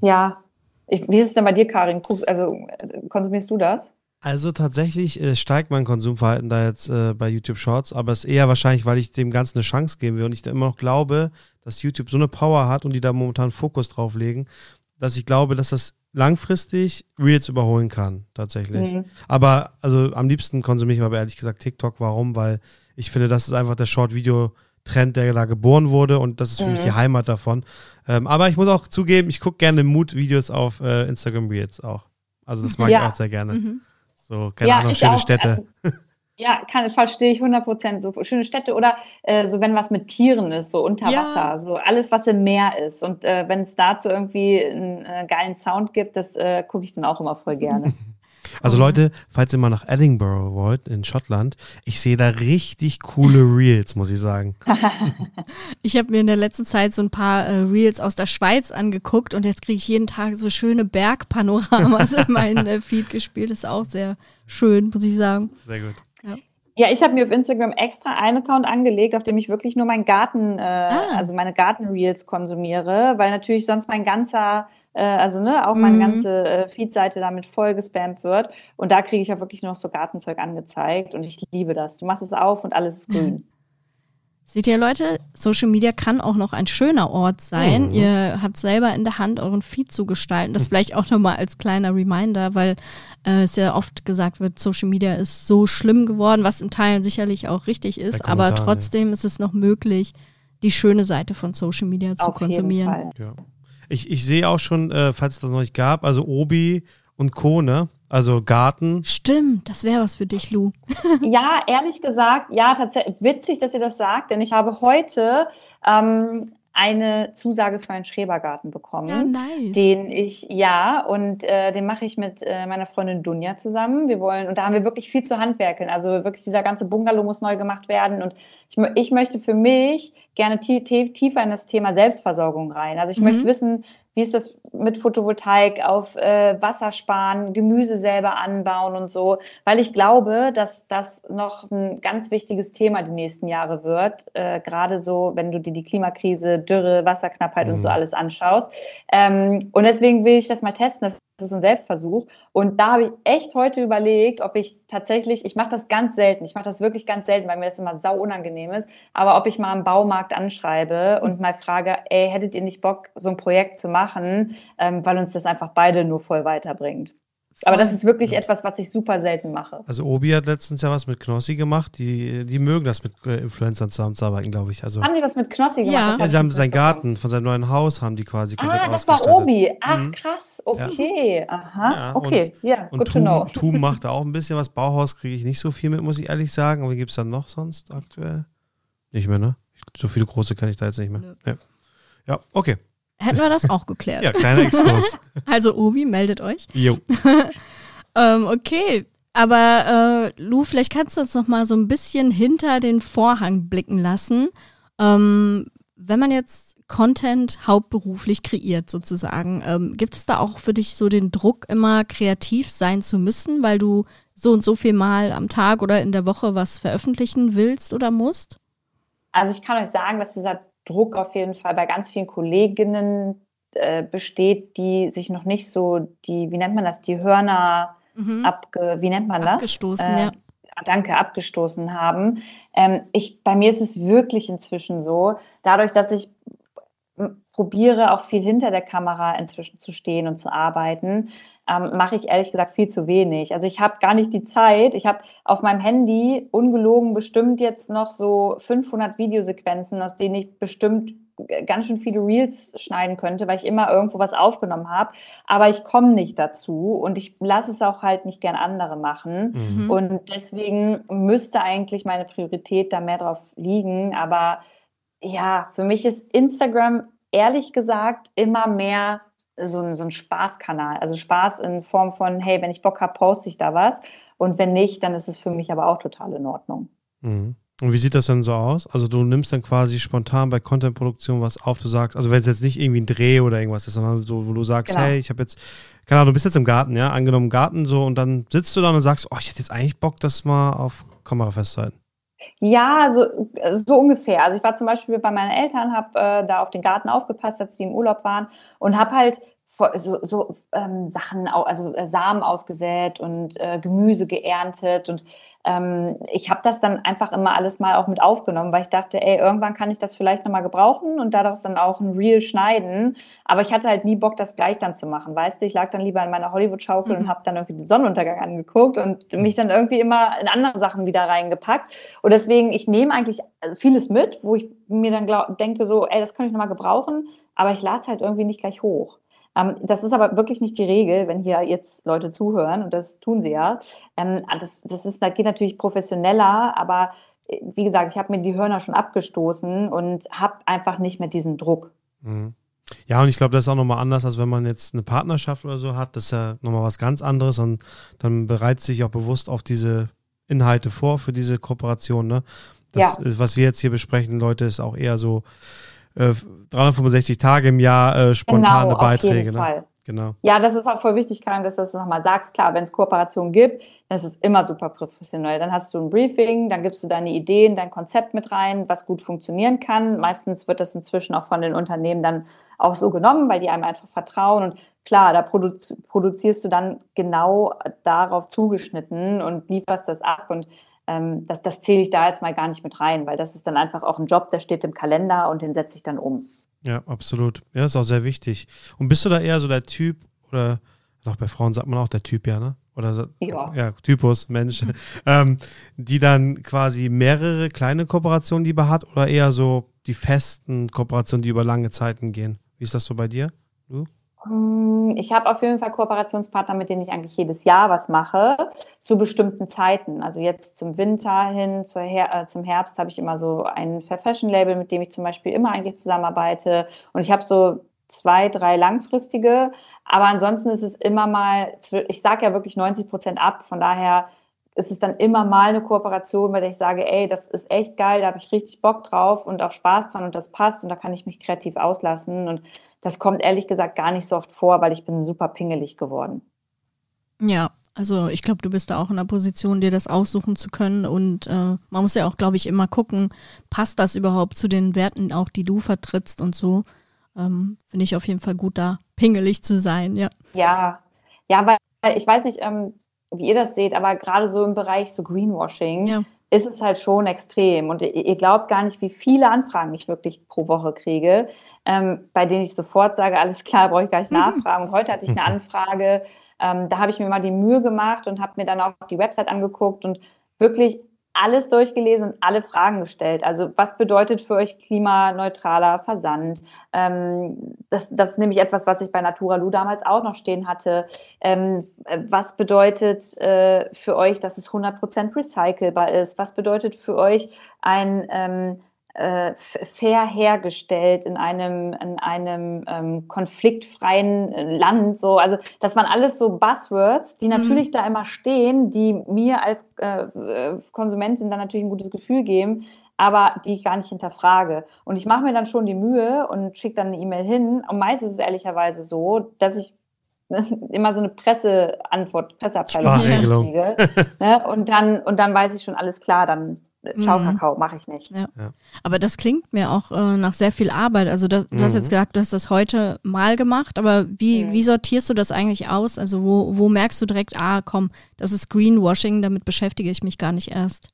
Ja. Ich, wie ist es denn bei dir, Karin? Guckst, also äh, konsumierst du das? Also tatsächlich äh, steigt mein Konsumverhalten da jetzt äh, bei YouTube Shorts, aber es ist eher wahrscheinlich, weil ich dem Ganzen eine Chance geben will und ich da immer noch glaube, dass YouTube so eine Power hat und die da momentan Fokus drauf legen, dass ich glaube, dass das langfristig Reels überholen kann, tatsächlich. Mhm. Aber also am liebsten konsumiere ich aber ehrlich gesagt TikTok. Warum? Weil ich finde, das ist einfach der Short-Video-Trend, der da geboren wurde und das ist für mhm. mich die Heimat davon. Ähm, aber ich muss auch zugeben, ich gucke gerne Mood-Videos auf äh, Instagram Reels auch. Also das mag ja. ich auch sehr gerne. Mhm. So, keine ja, Ahnung, schöne auch, Städte. Äh, ja, kann, verstehe ich 100 Prozent. So schöne Städte oder äh, so, wenn was mit Tieren ist, so unter Wasser, ja. so alles, was im Meer ist. Und äh, wenn es dazu irgendwie einen äh, geilen Sound gibt, das äh, gucke ich dann auch immer voll gerne. Also Leute, falls ihr mal nach Edinburgh wollt, in Schottland, ich sehe da richtig coole Reels, muss ich sagen. ich habe mir in der letzten Zeit so ein paar äh, Reels aus der Schweiz angeguckt und jetzt kriege ich jeden Tag so schöne Bergpanoramas in meinen äh, Feed gespielt. Das ist auch sehr schön, muss ich sagen. Sehr gut. Ja. Ja, ich habe mir auf Instagram extra einen Account angelegt, auf dem ich wirklich nur meinen Garten, äh, ah. also meine Garten-Reels konsumiere, weil natürlich sonst mein ganzer also ne, auch meine mhm. ganze äh, Feed-Seite damit voll gespammt wird. Und da kriege ich ja wirklich noch so Gartenzeug angezeigt und ich liebe das. Du machst es auf und alles ist grün. Seht ihr Leute, Social Media kann auch noch ein schöner Ort sein. Mhm. Ihr habt selber in der Hand, euren Feed zu gestalten. Das vielleicht auch nochmal als kleiner Reminder, weil äh, es ja oft gesagt wird, Social Media ist so schlimm geworden, was in Teilen sicherlich auch richtig ist. Aber trotzdem ja. ist es noch möglich, die schöne Seite von Social Media zu Auf konsumieren. Jeden Fall. Ja. Ich, ich sehe auch schon, äh, falls es das noch nicht gab, also Obi und Co., ne? Also Garten. Stimmt, das wäre was für dich, Lou. ja, ehrlich gesagt, ja, tatsächlich witzig, dass ihr das sagt, denn ich habe heute ähm, eine Zusage für einen Schrebergarten bekommen. Ja, nice. Den ich, ja, und äh, den mache ich mit äh, meiner Freundin Dunja zusammen. Wir wollen, und da haben wir wirklich viel zu handwerkeln. Also wirklich dieser ganze Bungalow muss neu gemacht werden. Und ich, ich möchte für mich gerne tiefer in das Thema Selbstversorgung rein. Also ich mhm. möchte wissen, wie ist das mit Photovoltaik auf äh, Wasser sparen, Gemüse selber anbauen und so, weil ich glaube, dass das noch ein ganz wichtiges Thema die nächsten Jahre wird, äh, gerade so, wenn du dir die Klimakrise, Dürre, Wasserknappheit mhm. und so mhm. alles anschaust. Ähm, und deswegen will ich das mal testen. Das ist ein Selbstversuch. Und da habe ich echt heute überlegt, ob ich tatsächlich, ich mache das ganz selten, ich mache das wirklich ganz selten, weil mir das immer sau unangenehm ist, aber ob ich mal einen Baumarkt anschreibe und mal frage, ey, hättet ihr nicht Bock, so ein Projekt zu machen, ähm, weil uns das einfach beide nur voll weiterbringt. Aber das ist wirklich ja. etwas, was ich super selten mache. Also Obi hat letztens ja was mit Knossi gemacht. Die, die mögen das mit äh, Influencern zusammenzuarbeiten, glaube ich. Also, haben die was mit Knossi gemacht? Ja, sie haben seinen Garten von seinem neuen Haus haben die quasi Ah, das war Obi. Ach, mhm. krass. Okay. Ja. Aha. Ja, okay. Und, ja, good to know. Tum macht da auch ein bisschen was. Bauhaus kriege ich nicht so viel mit, muss ich ehrlich sagen. Aber wie gibt es dann noch sonst aktuell? Nicht mehr, ne? So viele große kenne ich da jetzt nicht mehr. Ja, ja okay. Hätten wir das auch geklärt. ja, kleiner Exkurs. also Obi, meldet euch. Jo. ähm, okay, aber äh, Lou, vielleicht kannst du uns noch mal so ein bisschen hinter den Vorhang blicken lassen. Ähm, wenn man jetzt Content hauptberuflich kreiert sozusagen, ähm, gibt es da auch für dich so den Druck, immer kreativ sein zu müssen, weil du so und so viel Mal am Tag oder in der Woche was veröffentlichen willst oder musst? Also ich kann euch sagen, dass dieser Druck auf jeden Fall bei ganz vielen Kolleginnen äh, besteht, die sich noch nicht so die, wie nennt man das, die Hörner mhm. abge, wie nennt man das? Abgestoßen, äh, ja. Danke, abgestoßen haben. Ähm, ich, bei mir ist es wirklich inzwischen so, dadurch, dass ich probiere, auch viel hinter der Kamera inzwischen zu stehen und zu arbeiten, ähm, mache ich ehrlich gesagt viel zu wenig. Also ich habe gar nicht die Zeit. Ich habe auf meinem Handy ungelogen bestimmt jetzt noch so 500 Videosequenzen, aus denen ich bestimmt ganz schön viele Reels schneiden könnte, weil ich immer irgendwo was aufgenommen habe. Aber ich komme nicht dazu und ich lasse es auch halt nicht gern andere machen. Mhm. Und deswegen müsste eigentlich meine Priorität da mehr drauf liegen. Aber ja, für mich ist Instagram ehrlich gesagt immer mehr so ein, so ein Spaßkanal. Also Spaß in Form von, hey, wenn ich Bock habe, poste ich da was. Und wenn nicht, dann ist es für mich aber auch total in Ordnung. Mhm. Und wie sieht das denn so aus? Also du nimmst dann quasi spontan bei Contentproduktion was auf, du sagst, also wenn es jetzt nicht irgendwie ein Dreh oder irgendwas ist, sondern so, wo du sagst, genau. hey, ich habe jetzt, keine Ahnung, du bist jetzt im Garten, ja, angenommen im Garten so und dann sitzt du da und sagst, oh, ich hätte jetzt eigentlich Bock, das mal auf Kamera festzuhalten. Ja, so, so ungefähr. Also ich war zum Beispiel bei meinen Eltern, habe äh, da auf den Garten aufgepasst, als die im Urlaub waren und habe halt so, so ähm, Sachen, also äh, Samen ausgesät und äh, Gemüse geerntet und ähm, ich habe das dann einfach immer alles mal auch mit aufgenommen, weil ich dachte, ey, irgendwann kann ich das vielleicht nochmal gebrauchen und daraus dann auch ein Reel schneiden. Aber ich hatte halt nie Bock, das gleich dann zu machen. Weißt du, ich lag dann lieber in meiner Hollywood-Schaukel mhm. und habe dann irgendwie den Sonnenuntergang angeguckt und mich dann irgendwie immer in andere Sachen wieder reingepackt. Und deswegen, ich nehme eigentlich vieles mit, wo ich mir dann glaub, denke, so, ey, das kann ich nochmal gebrauchen, aber ich lade es halt irgendwie nicht gleich hoch. Ähm, das ist aber wirklich nicht die Regel, wenn hier jetzt Leute zuhören, und das tun sie ja. Ähm, das, das, ist, das geht natürlich professioneller, aber äh, wie gesagt, ich habe mir die Hörner schon abgestoßen und habe einfach nicht mehr diesen Druck. Mhm. Ja, und ich glaube, das ist auch nochmal anders, als wenn man jetzt eine Partnerschaft oder so hat. Das ist ja nochmal was ganz anderes und dann bereitet sich auch bewusst auf diese Inhalte vor für diese Kooperation. Ne? Das ja. ist, was wir jetzt hier besprechen, Leute, ist auch eher so, 365 äh, Tage im Jahr äh, spontane genau, Beiträge. Auf jeden ne? Fall. Genau. Ja, das ist auch voll wichtig, Karin, dass du das nochmal sagst. Klar, wenn es Kooperationen gibt, dann ist es immer super professionell. Dann hast du ein Briefing, dann gibst du deine Ideen, dein Konzept mit rein, was gut funktionieren kann. Meistens wird das inzwischen auch von den Unternehmen dann auch so genommen, weil die einem einfach vertrauen. Und klar, da produzi produzierst du dann genau darauf zugeschnitten und lieferst das ab. Und ähm, das, das zähle ich da jetzt mal gar nicht mit rein, weil das ist dann einfach auch ein Job, der steht im Kalender und den setze ich dann um. Ja, absolut. Ja, ist auch sehr wichtig. Und bist du da eher so der Typ oder auch bei Frauen sagt man auch der Typ, ja, ne? Oder ja. ja, Typus, Mensch, ähm, die dann quasi mehrere kleine Kooperationen lieber hat oder eher so die festen Kooperationen, die über lange Zeiten gehen? Wie ist das so bei dir? Du? Hm, ich habe auf jeden Fall Kooperationspartner, mit denen ich eigentlich jedes Jahr was mache, zu bestimmten Zeiten. Also jetzt zum Winter hin, Her äh, zum Herbst habe ich immer so ein Fair Fashion Label, mit dem ich zum Beispiel immer eigentlich zusammenarbeite. Und ich habe so zwei, drei langfristige. Aber ansonsten ist es immer mal, ich sage ja wirklich 90 Prozent ab. Von daher ist es dann immer mal eine Kooperation, bei der ich sage, ey, das ist echt geil, da habe ich richtig Bock drauf und auch Spaß dran und das passt und da kann ich mich kreativ auslassen. Und das kommt ehrlich gesagt gar nicht so oft vor, weil ich bin super pingelig geworden. Ja, also ich glaube, du bist da auch in der Position, dir das aussuchen zu können. Und äh, man muss ja auch, glaube ich, immer gucken, passt das überhaupt zu den Werten, auch die du vertrittst und so. Ähm, Finde ich auf jeden Fall gut, da pingelig zu sein, ja. Ja, ja, weil ich weiß nicht, ähm, wie ihr das seht, aber gerade so im Bereich so Greenwashing ja. Ist es halt schon extrem. Und ihr, glaubt gar nicht, wie viele Anfragen ich wirklich pro Woche kriege, ähm, bei denen ich sofort sage, alles klar, brauche ich gar nicht mhm. nachfragen. Und heute hatte ich eine Anfrage, ähm, da habe ich mir mal die Mühe gemacht und habe mir dann auch die Website angeguckt und wirklich alles durchgelesen und alle Fragen gestellt. Also was bedeutet für euch klimaneutraler Versand? Ähm, das, das ist nämlich etwas, was ich bei Natura Lu damals auch noch stehen hatte. Ähm, was bedeutet äh, für euch, dass es 100% recycelbar ist? Was bedeutet für euch ein ähm, äh, fair hergestellt in einem, in einem ähm, konfliktfreien äh, Land. So, also das waren alles so Buzzwords, die mhm. natürlich mhm. da immer stehen, die mir als äh, äh, Konsumentin dann natürlich ein gutes Gefühl geben, aber die ich gar nicht hinterfrage. Und ich mache mir dann schon die Mühe und schicke dann eine E-Mail hin. Und meistens ist es ehrlicherweise so, dass ich immer so eine Presseantwort, Presseabteilung kriege. ne? Und dann, und dann weiß ich schon alles klar, dann Ciao mhm. Kakao mache ich nicht. Ja. Ja. Aber das klingt mir auch äh, nach sehr viel Arbeit. Also das, du mhm. hast jetzt gesagt, du hast das heute mal gemacht, aber wie, mhm. wie sortierst du das eigentlich aus? Also wo, wo merkst du direkt, ah komm, das ist Greenwashing, damit beschäftige ich mich gar nicht erst?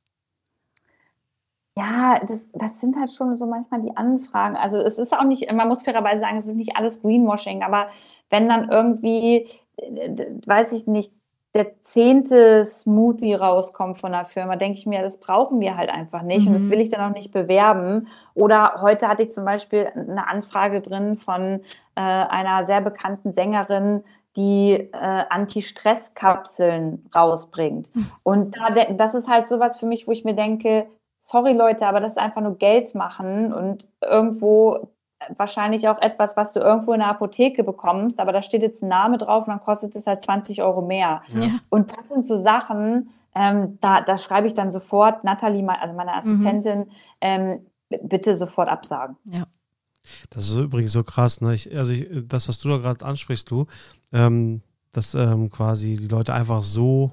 Ja, das, das sind halt schon so manchmal die Anfragen. Also es ist auch nicht, man muss fairerweise sagen, es ist nicht alles Greenwashing, aber wenn dann irgendwie, weiß ich nicht, der zehnte Smoothie rauskommt von der Firma, denke ich mir, das brauchen wir halt einfach nicht mhm. und das mhm. will ich dann auch nicht bewerben. Oder heute hatte ich zum Beispiel eine Anfrage drin von äh, einer sehr bekannten Sängerin, die äh, Anti-Stress-Kapseln rausbringt. Mhm. Und da, das ist halt sowas für mich, wo ich mir denke, sorry Leute, aber das ist einfach nur Geld machen und irgendwo wahrscheinlich auch etwas, was du irgendwo in der Apotheke bekommst, aber da steht jetzt ein Name drauf und dann kostet es halt 20 Euro mehr. Ja. Und das sind so Sachen, ähm, da, da schreibe ich dann sofort, Nathalie, also meine Assistentin, mhm. ähm, bitte sofort absagen. Ja. Das ist übrigens so krass, ne? Ich, also ich, das, was du da gerade ansprichst, du, ähm, dass ähm, quasi die Leute einfach so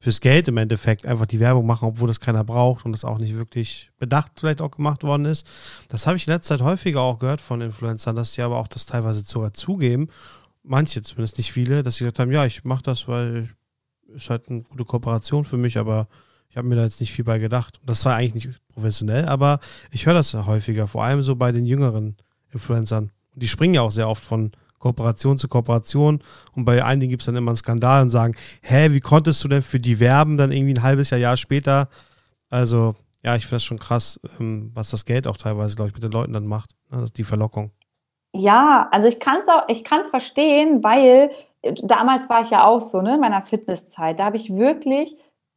fürs Geld im Endeffekt einfach die Werbung machen, obwohl das keiner braucht und das auch nicht wirklich bedacht vielleicht auch gemacht worden ist. Das habe ich in letzter Zeit häufiger auch gehört von Influencern, dass sie aber auch das teilweise sogar zugeben, manche zumindest nicht viele, dass sie gesagt haben, ja, ich mache das, weil es halt eine gute Kooperation für mich, aber ich habe mir da jetzt nicht viel bei gedacht. Das war eigentlich nicht professionell, aber ich höre das häufiger, vor allem so bei den jüngeren Influencern. Und die springen ja auch sehr oft von Kooperation zu Kooperation. Und bei einigen gibt es dann immer einen Skandal und sagen, hä, wie konntest du denn für die werben dann irgendwie ein halbes Jahr, Jahr später? Also, ja, ich finde das schon krass, ähm, was das Geld auch teilweise, glaube ich, mit den Leuten dann macht. Ne? Die Verlockung. Ja, also ich kann es auch, ich kann es verstehen, weil äh, damals war ich ja auch so, ne, in meiner Fitnesszeit. Da habe ich wirklich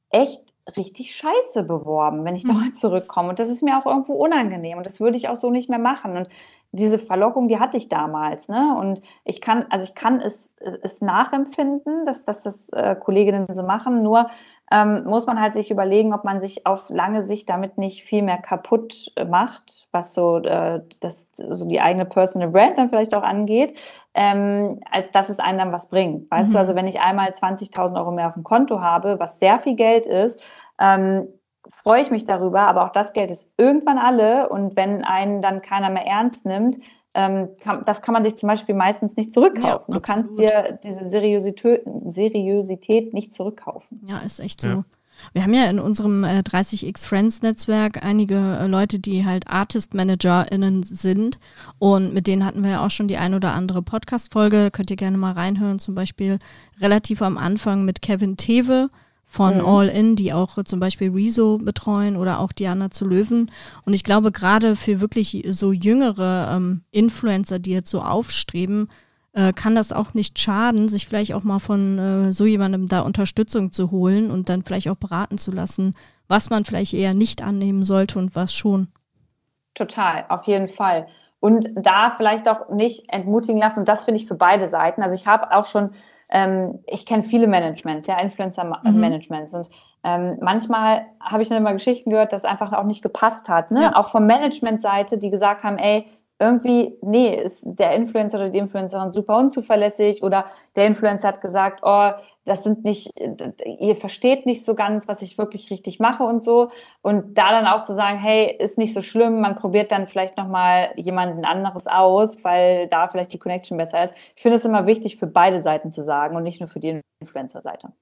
echt richtig scheiße beworben, wenn ich da mal mhm. zurückkomme. Und das ist mir auch irgendwo unangenehm. Und das würde ich auch so nicht mehr machen. Und diese Verlockung, die hatte ich damals, ne? Und ich kann, also ich kann es, es nachempfinden, dass, dass das äh, Kolleginnen so machen. Nur ähm, muss man halt sich überlegen, ob man sich auf lange Sicht damit nicht viel mehr kaputt macht, was so, äh, das, so die eigene Personal Brand dann vielleicht auch angeht, ähm, als dass es einem dann was bringt. Weißt mhm. du, also wenn ich einmal 20.000 Euro mehr auf dem Konto habe, was sehr viel Geld ist, ähm, freue ich mich darüber, aber auch das Geld ist irgendwann alle und wenn einen dann keiner mehr ernst nimmt, ähm, kann, das kann man sich zum Beispiel meistens nicht zurückkaufen. Ja, du kannst dir diese Seriosität, Seriosität nicht zurückkaufen. Ja, ist echt so. Ja. Wir haben ja in unserem äh, 30x Friends Netzwerk einige äh, Leute, die halt Artist ManagerInnen sind. Und mit denen hatten wir ja auch schon die ein oder andere Podcast-Folge. Könnt ihr gerne mal reinhören. Zum Beispiel relativ am Anfang mit Kevin Tewe von mhm. All In, die auch zum Beispiel Rezo betreuen oder auch Diana zu Löwen. Und ich glaube, gerade für wirklich so jüngere ähm, Influencer, die jetzt so aufstreben, äh, kann das auch nicht schaden, sich vielleicht auch mal von äh, so jemandem da Unterstützung zu holen und dann vielleicht auch beraten zu lassen, was man vielleicht eher nicht annehmen sollte und was schon. Total, auf jeden Fall. Und da vielleicht auch nicht entmutigen lassen. Und das finde ich für beide Seiten. Also ich habe auch schon ähm, ich kenne viele Managements, ja, Influencer-Managements. Mhm. Und ähm, manchmal habe ich dann immer Geschichten gehört, dass einfach auch nicht gepasst hat. Ne? Ja. Auch von Management-Seite, die gesagt haben, ey, irgendwie, nee, ist der Influencer oder die Influencerin super unzuverlässig oder der Influencer hat gesagt, oh, das sind nicht, ihr versteht nicht so ganz, was ich wirklich richtig mache und so. Und da dann auch zu sagen, hey, ist nicht so schlimm, man probiert dann vielleicht nochmal jemanden anderes aus, weil da vielleicht die Connection besser ist. Ich finde es immer wichtig, für beide Seiten zu sagen und nicht nur für die Influencer-Seite.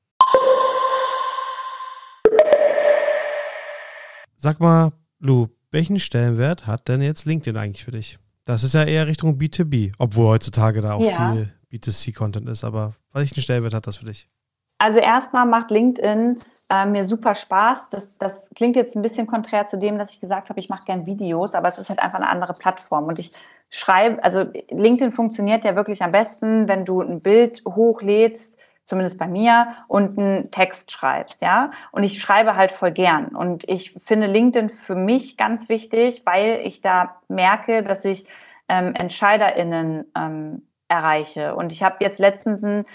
Sag mal, Lu, welchen Stellenwert hat denn jetzt LinkedIn eigentlich für dich? Das ist ja eher Richtung B2B, obwohl heutzutage da auch ja. viel B2C-Content ist. Aber welchen Stellenwert hat das für dich? Also erstmal macht LinkedIn äh, mir super Spaß. Das, das klingt jetzt ein bisschen konträr zu dem, dass ich gesagt habe, ich mache gern Videos, aber es ist halt einfach eine andere Plattform. Und ich schreibe, also LinkedIn funktioniert ja wirklich am besten, wenn du ein Bild hochlädst zumindest bei mir, und einen Text schreibst, ja. Und ich schreibe halt voll gern. Und ich finde LinkedIn für mich ganz wichtig, weil ich da merke, dass ich ähm, EntscheiderInnen ähm, erreiche. Und ich habe jetzt letztens einen,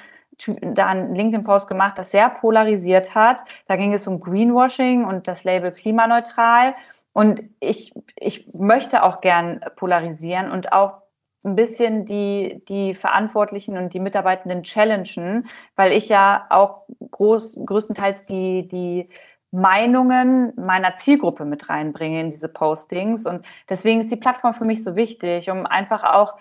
da einen LinkedIn-Post gemacht, das sehr polarisiert hat. Da ging es um Greenwashing und das Label klimaneutral. Und ich, ich möchte auch gern polarisieren und auch ein bisschen die, die Verantwortlichen und die Mitarbeitenden challengen, weil ich ja auch groß, größtenteils die, die Meinungen meiner Zielgruppe mit reinbringe in diese Postings. Und deswegen ist die Plattform für mich so wichtig, um einfach auch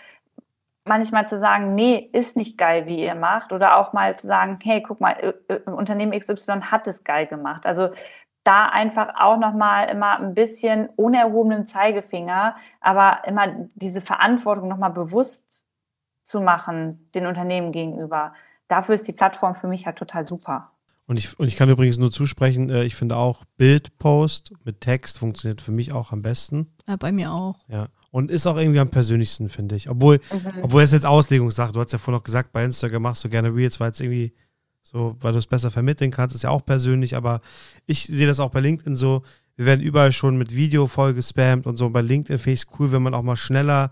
manchmal zu sagen, nee, ist nicht geil, wie ihr macht. Oder auch mal zu sagen, hey, guck mal, Unternehmen XY hat es geil gemacht. Also da einfach auch nochmal immer ein bisschen ohne erhobenen Zeigefinger, aber immer diese Verantwortung nochmal bewusst zu machen den Unternehmen gegenüber. Dafür ist die Plattform für mich halt total super. Und ich, und ich kann übrigens nur zusprechen, äh, ich finde auch Bildpost mit Text funktioniert für mich auch am besten. Ja, bei mir auch. Ja. Und ist auch irgendwie am persönlichsten, finde ich. Obwohl, mhm. obwohl es jetzt Auslegungssache, du hast ja vorhin noch gesagt, bei Instagram machst du gerne Reels, weil es irgendwie so, weil du es besser vermitteln kannst, ist ja auch persönlich, aber ich sehe das auch bei LinkedIn so, wir werden überall schon mit Video voll gespammt und so. Bei LinkedIn finde ich es cool, wenn man auch mal schneller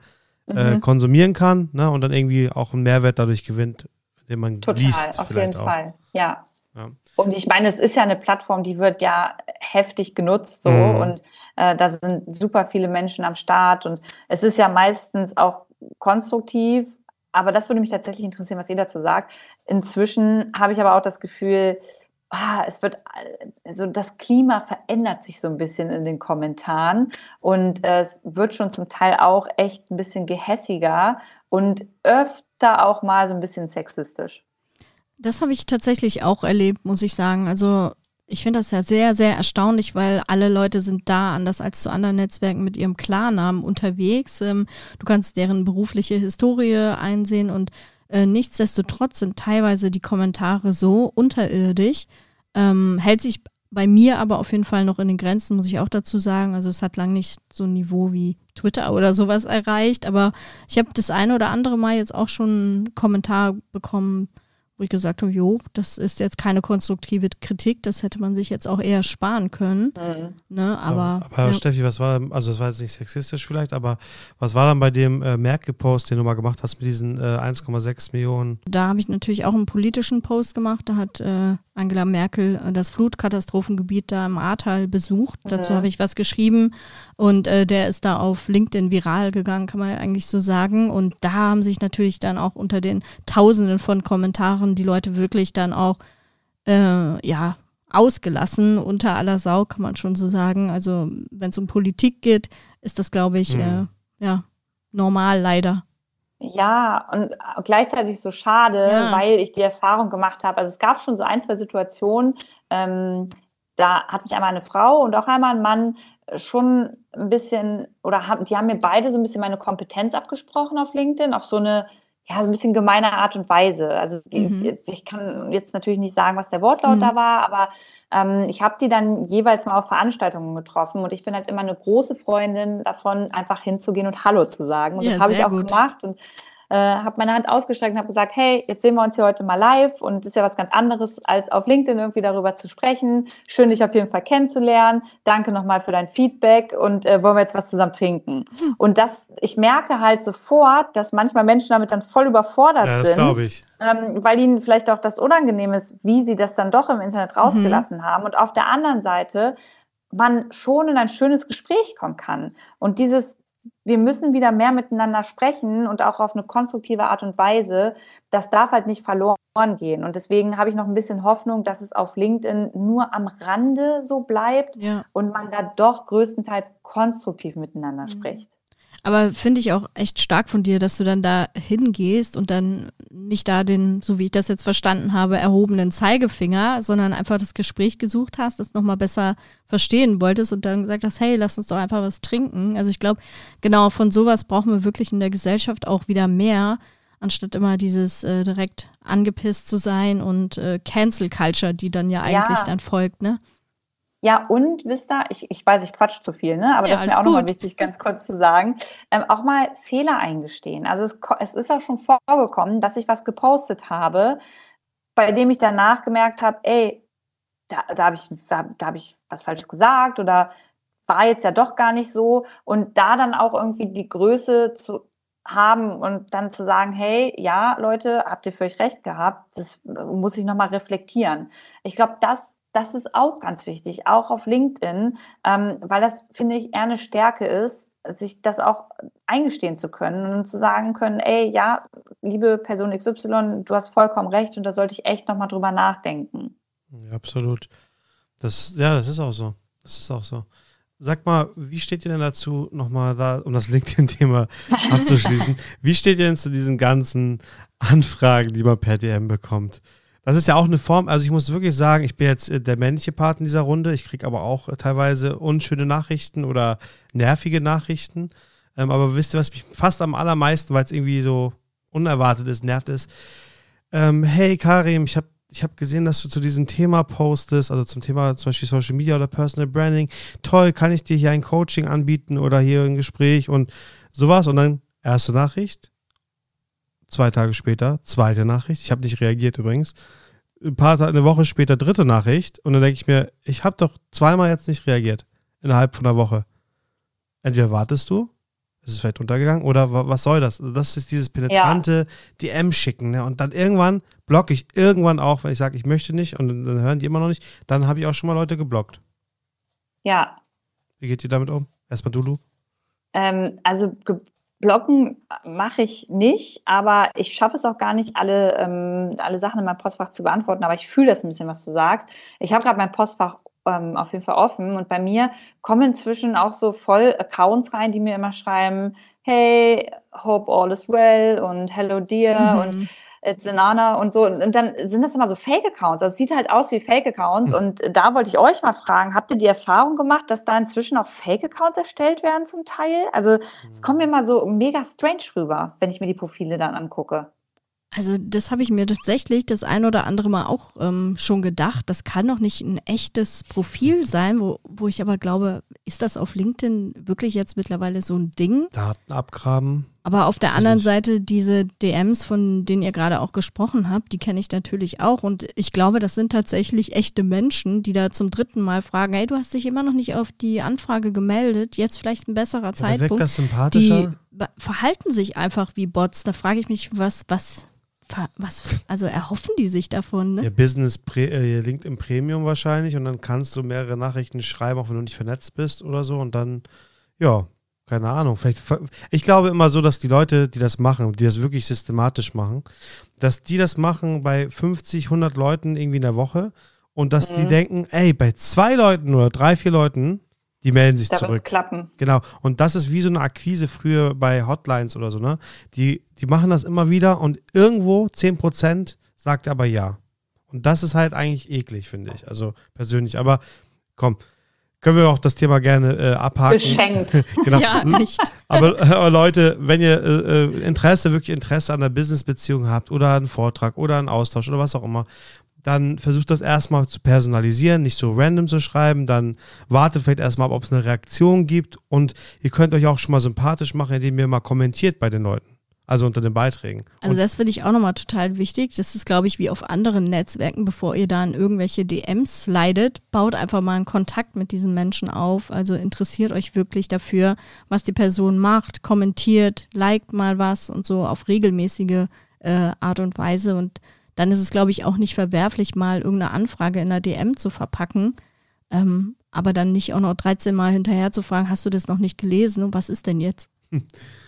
äh, mhm. konsumieren kann ne? und dann irgendwie auch einen Mehrwert dadurch gewinnt, den man Total, liest. auf jeden auch. Fall, ja. ja. Und ich meine, es ist ja eine Plattform, die wird ja heftig genutzt so mhm. und äh, da sind super viele Menschen am Start und es ist ja meistens auch konstruktiv aber das würde mich tatsächlich interessieren, was ihr dazu sagt. Inzwischen habe ich aber auch das Gefühl, ah, es wird, also das Klima verändert sich so ein bisschen in den Kommentaren und äh, es wird schon zum Teil auch echt ein bisschen gehässiger und öfter auch mal so ein bisschen sexistisch. Das habe ich tatsächlich auch erlebt, muss ich sagen. Also ich finde das ja sehr, sehr erstaunlich, weil alle Leute sind da, anders als zu anderen Netzwerken, mit ihrem Klarnamen unterwegs. Ähm, du kannst deren berufliche Historie einsehen und äh, nichtsdestotrotz sind teilweise die Kommentare so unterirdisch. Ähm, hält sich bei mir aber auf jeden Fall noch in den Grenzen, muss ich auch dazu sagen. Also es hat lang nicht so ein Niveau wie Twitter oder sowas erreicht, aber ich habe das eine oder andere Mal jetzt auch schon einen Kommentar bekommen, wo ich gesagt habe, jo, das ist jetzt keine konstruktive Kritik, das hätte man sich jetzt auch eher sparen können. Mhm. Ne, aber, aber ja. Steffi, was war, also das war jetzt nicht sexistisch vielleicht, aber was war dann bei dem äh, Merkel-Post, den du mal gemacht hast mit diesen äh, 1,6 Millionen? Da habe ich natürlich auch einen politischen Post gemacht, da hat äh, Angela Merkel äh, das Flutkatastrophengebiet da im Ahrtal besucht. Mhm. Dazu habe ich was geschrieben und äh, der ist da auf LinkedIn viral gegangen, kann man ja eigentlich so sagen. Und da haben sich natürlich dann auch unter den Tausenden von Kommentaren die Leute wirklich dann auch äh, ja ausgelassen unter aller Sau, kann man schon so sagen. Also wenn es um Politik geht, ist das, glaube ich, mhm. äh, ja normal leider. Ja, und gleichzeitig so schade, ja. weil ich die Erfahrung gemacht habe. Also es gab schon so ein, zwei Situationen, ähm, da hat mich einmal eine Frau und auch einmal ein Mann schon ein bisschen, oder haben, die haben mir beide so ein bisschen meine Kompetenz abgesprochen auf LinkedIn, auf so eine, ja, so ein bisschen gemeine Art und Weise. Also mhm. ich kann jetzt natürlich nicht sagen, was der Wortlaut mhm. da war, aber ähm, ich habe die dann jeweils mal auf Veranstaltungen getroffen und ich bin halt immer eine große Freundin davon, einfach hinzugehen und Hallo zu sagen. Und ja, das habe ich auch gut. gemacht. Und äh, habe meine Hand ausgestreckt und habe gesagt, hey, jetzt sehen wir uns hier heute mal live und ist ja was ganz anderes, als auf LinkedIn irgendwie darüber zu sprechen. Schön, dich auf jeden Fall kennenzulernen. Danke nochmal für dein Feedback und äh, wollen wir jetzt was zusammen trinken. Hm. Und das, ich merke halt sofort, dass manchmal Menschen damit dann voll überfordert ja, das sind. glaube ich. Ähm, weil ihnen vielleicht auch das unangenehm ist, wie sie das dann doch im Internet rausgelassen mhm. haben. Und auf der anderen Seite man schon in ein schönes Gespräch kommen kann. Und dieses wir müssen wieder mehr miteinander sprechen und auch auf eine konstruktive Art und Weise. Das darf halt nicht verloren gehen. Und deswegen habe ich noch ein bisschen Hoffnung, dass es auf LinkedIn nur am Rande so bleibt ja. und man da doch größtenteils konstruktiv miteinander mhm. spricht. Aber finde ich auch echt stark von dir, dass du dann da hingehst und dann nicht da den, so wie ich das jetzt verstanden habe, erhobenen Zeigefinger, sondern einfach das Gespräch gesucht hast, das nochmal besser verstehen wolltest und dann gesagt hast, hey, lass uns doch einfach was trinken. Also ich glaube, genau von sowas brauchen wir wirklich in der Gesellschaft auch wieder mehr, anstatt immer dieses äh, direkt angepisst zu sein und äh, Cancel Culture, die dann ja eigentlich ja. dann folgt, ne? Ja, und wisst ihr, ich, ich weiß, ich quatsch zu viel, ne? aber ja, das ist mir auch nochmal wichtig, ganz kurz zu sagen, ähm, auch mal Fehler eingestehen. Also es, es ist auch schon vorgekommen, dass ich was gepostet habe, bei dem ich danach gemerkt habe, ey, da, da habe ich, da, da hab ich was Falsches gesagt oder war jetzt ja doch gar nicht so. Und da dann auch irgendwie die Größe zu haben und dann zu sagen, hey, ja, Leute, habt ihr für euch recht gehabt, das muss ich nochmal reflektieren. Ich glaube, das das ist auch ganz wichtig, auch auf LinkedIn, ähm, weil das, finde ich, eher eine Stärke ist, sich das auch eingestehen zu können und zu sagen können, ey, ja, liebe Person XY, du hast vollkommen recht und da sollte ich echt nochmal drüber nachdenken. Ja, absolut. Das, ja, das ist auch so. Das ist auch so. Sag mal, wie steht ihr denn dazu, nochmal da, um das LinkedIn-Thema abzuschließen, wie steht ihr denn zu diesen ganzen Anfragen, die man per DM bekommt? Das ist ja auch eine Form, also ich muss wirklich sagen, ich bin jetzt äh, der männliche Part in dieser Runde. Ich kriege aber auch äh, teilweise unschöne Nachrichten oder nervige Nachrichten. Ähm, aber wisst ihr, was mich fast am allermeisten, weil es irgendwie so unerwartet ist, nervt ist? Ähm, hey Karim, ich habe ich hab gesehen, dass du zu diesem Thema postest, also zum Thema zum Beispiel Social Media oder Personal Branding. Toll, kann ich dir hier ein Coaching anbieten oder hier ein Gespräch und sowas? Und dann erste Nachricht, Zwei Tage später, zweite Nachricht. Ich habe nicht reagiert übrigens. Ein paar Tage, eine Woche später, dritte Nachricht. Und dann denke ich mir, ich habe doch zweimal jetzt nicht reagiert. Innerhalb von einer Woche. Entweder wartest du, ist es vielleicht untergegangen, oder was soll das? Das ist dieses penetrante ja. DM schicken. Ne? Und dann irgendwann blocke ich irgendwann auch, wenn ich sage, ich möchte nicht und dann hören die immer noch nicht. Dann habe ich auch schon mal Leute geblockt. Ja. Wie geht ihr damit um? Erstmal Dulu. Ähm, also Blocken mache ich nicht, aber ich schaffe es auch gar nicht, alle, ähm, alle Sachen in meinem Postfach zu beantworten. Aber ich fühle das ein bisschen, was du sagst. Ich habe gerade mein Postfach ähm, auf jeden Fall offen und bei mir kommen inzwischen auch so voll Accounts rein, die mir immer schreiben, hey, hope all is well und hello dear mhm. und Zenana und so. Und dann sind das immer so Fake-Accounts. Also es sieht halt aus wie Fake-Accounts. Mhm. Und da wollte ich euch mal fragen, habt ihr die Erfahrung gemacht, dass da inzwischen auch Fake-Accounts erstellt werden zum Teil? Also es kommt mir mal so mega strange rüber, wenn ich mir die Profile dann angucke. Also das habe ich mir tatsächlich das ein oder andere Mal auch ähm, schon gedacht. Das kann doch nicht ein echtes Profil sein, wo, wo ich aber glaube, ist das auf LinkedIn wirklich jetzt mittlerweile so ein Ding? Daten abgraben. Aber auf der anderen Seite diese DMs, von denen ihr gerade auch gesprochen habt, die kenne ich natürlich auch. Und ich glaube, das sind tatsächlich echte Menschen, die da zum dritten Mal fragen, hey, du hast dich immer noch nicht auf die Anfrage gemeldet, jetzt vielleicht ein besserer Zeitpunkt. Wirkt das sympathischer? Die verhalten sich einfach wie Bots. Da frage ich mich, was, was, was, also erhoffen die sich davon? Ne? Ja, Business äh, LinkedIn Premium wahrscheinlich und dann kannst du mehrere Nachrichten schreiben, auch wenn du nicht vernetzt bist oder so und dann, ja, keine Ahnung. Vielleicht, ich glaube immer so, dass die Leute, die das machen, die das wirklich systematisch machen, dass die das machen bei 50, 100 Leuten irgendwie in der Woche und dass mhm. die denken, ey, bei zwei Leuten oder drei, vier Leuten die melden sich da zurück. klappen. Genau. Und das ist wie so eine Akquise früher bei Hotlines oder so, ne? Die, die machen das immer wieder und irgendwo 10% sagt aber ja. Und das ist halt eigentlich eklig, finde ich. Also persönlich. Aber komm, können wir auch das Thema gerne äh, abhaken. Geschenkt. genau. Ja, nicht. Aber, aber, Leute, wenn ihr äh, äh, Interesse, wirklich Interesse an der Businessbeziehung habt oder einen Vortrag oder einen Austausch oder was auch immer dann versucht das erstmal zu personalisieren, nicht so random zu schreiben, dann wartet vielleicht erstmal ab, ob es eine Reaktion gibt und ihr könnt euch auch schon mal sympathisch machen, indem ihr mal kommentiert bei den Leuten. Also unter den Beiträgen. Also das finde ich auch nochmal total wichtig. Das ist, glaube ich, wie auf anderen Netzwerken, bevor ihr da in irgendwelche DMs slidet, baut einfach mal einen Kontakt mit diesen Menschen auf. Also interessiert euch wirklich dafür, was die Person macht, kommentiert, liked mal was und so auf regelmäßige äh, Art und Weise. Und dann ist es, glaube ich, auch nicht verwerflich, mal irgendeine Anfrage in einer DM zu verpacken. Ähm, aber dann nicht auch noch 13 Mal hinterher zu fragen, hast du das noch nicht gelesen und was ist denn jetzt?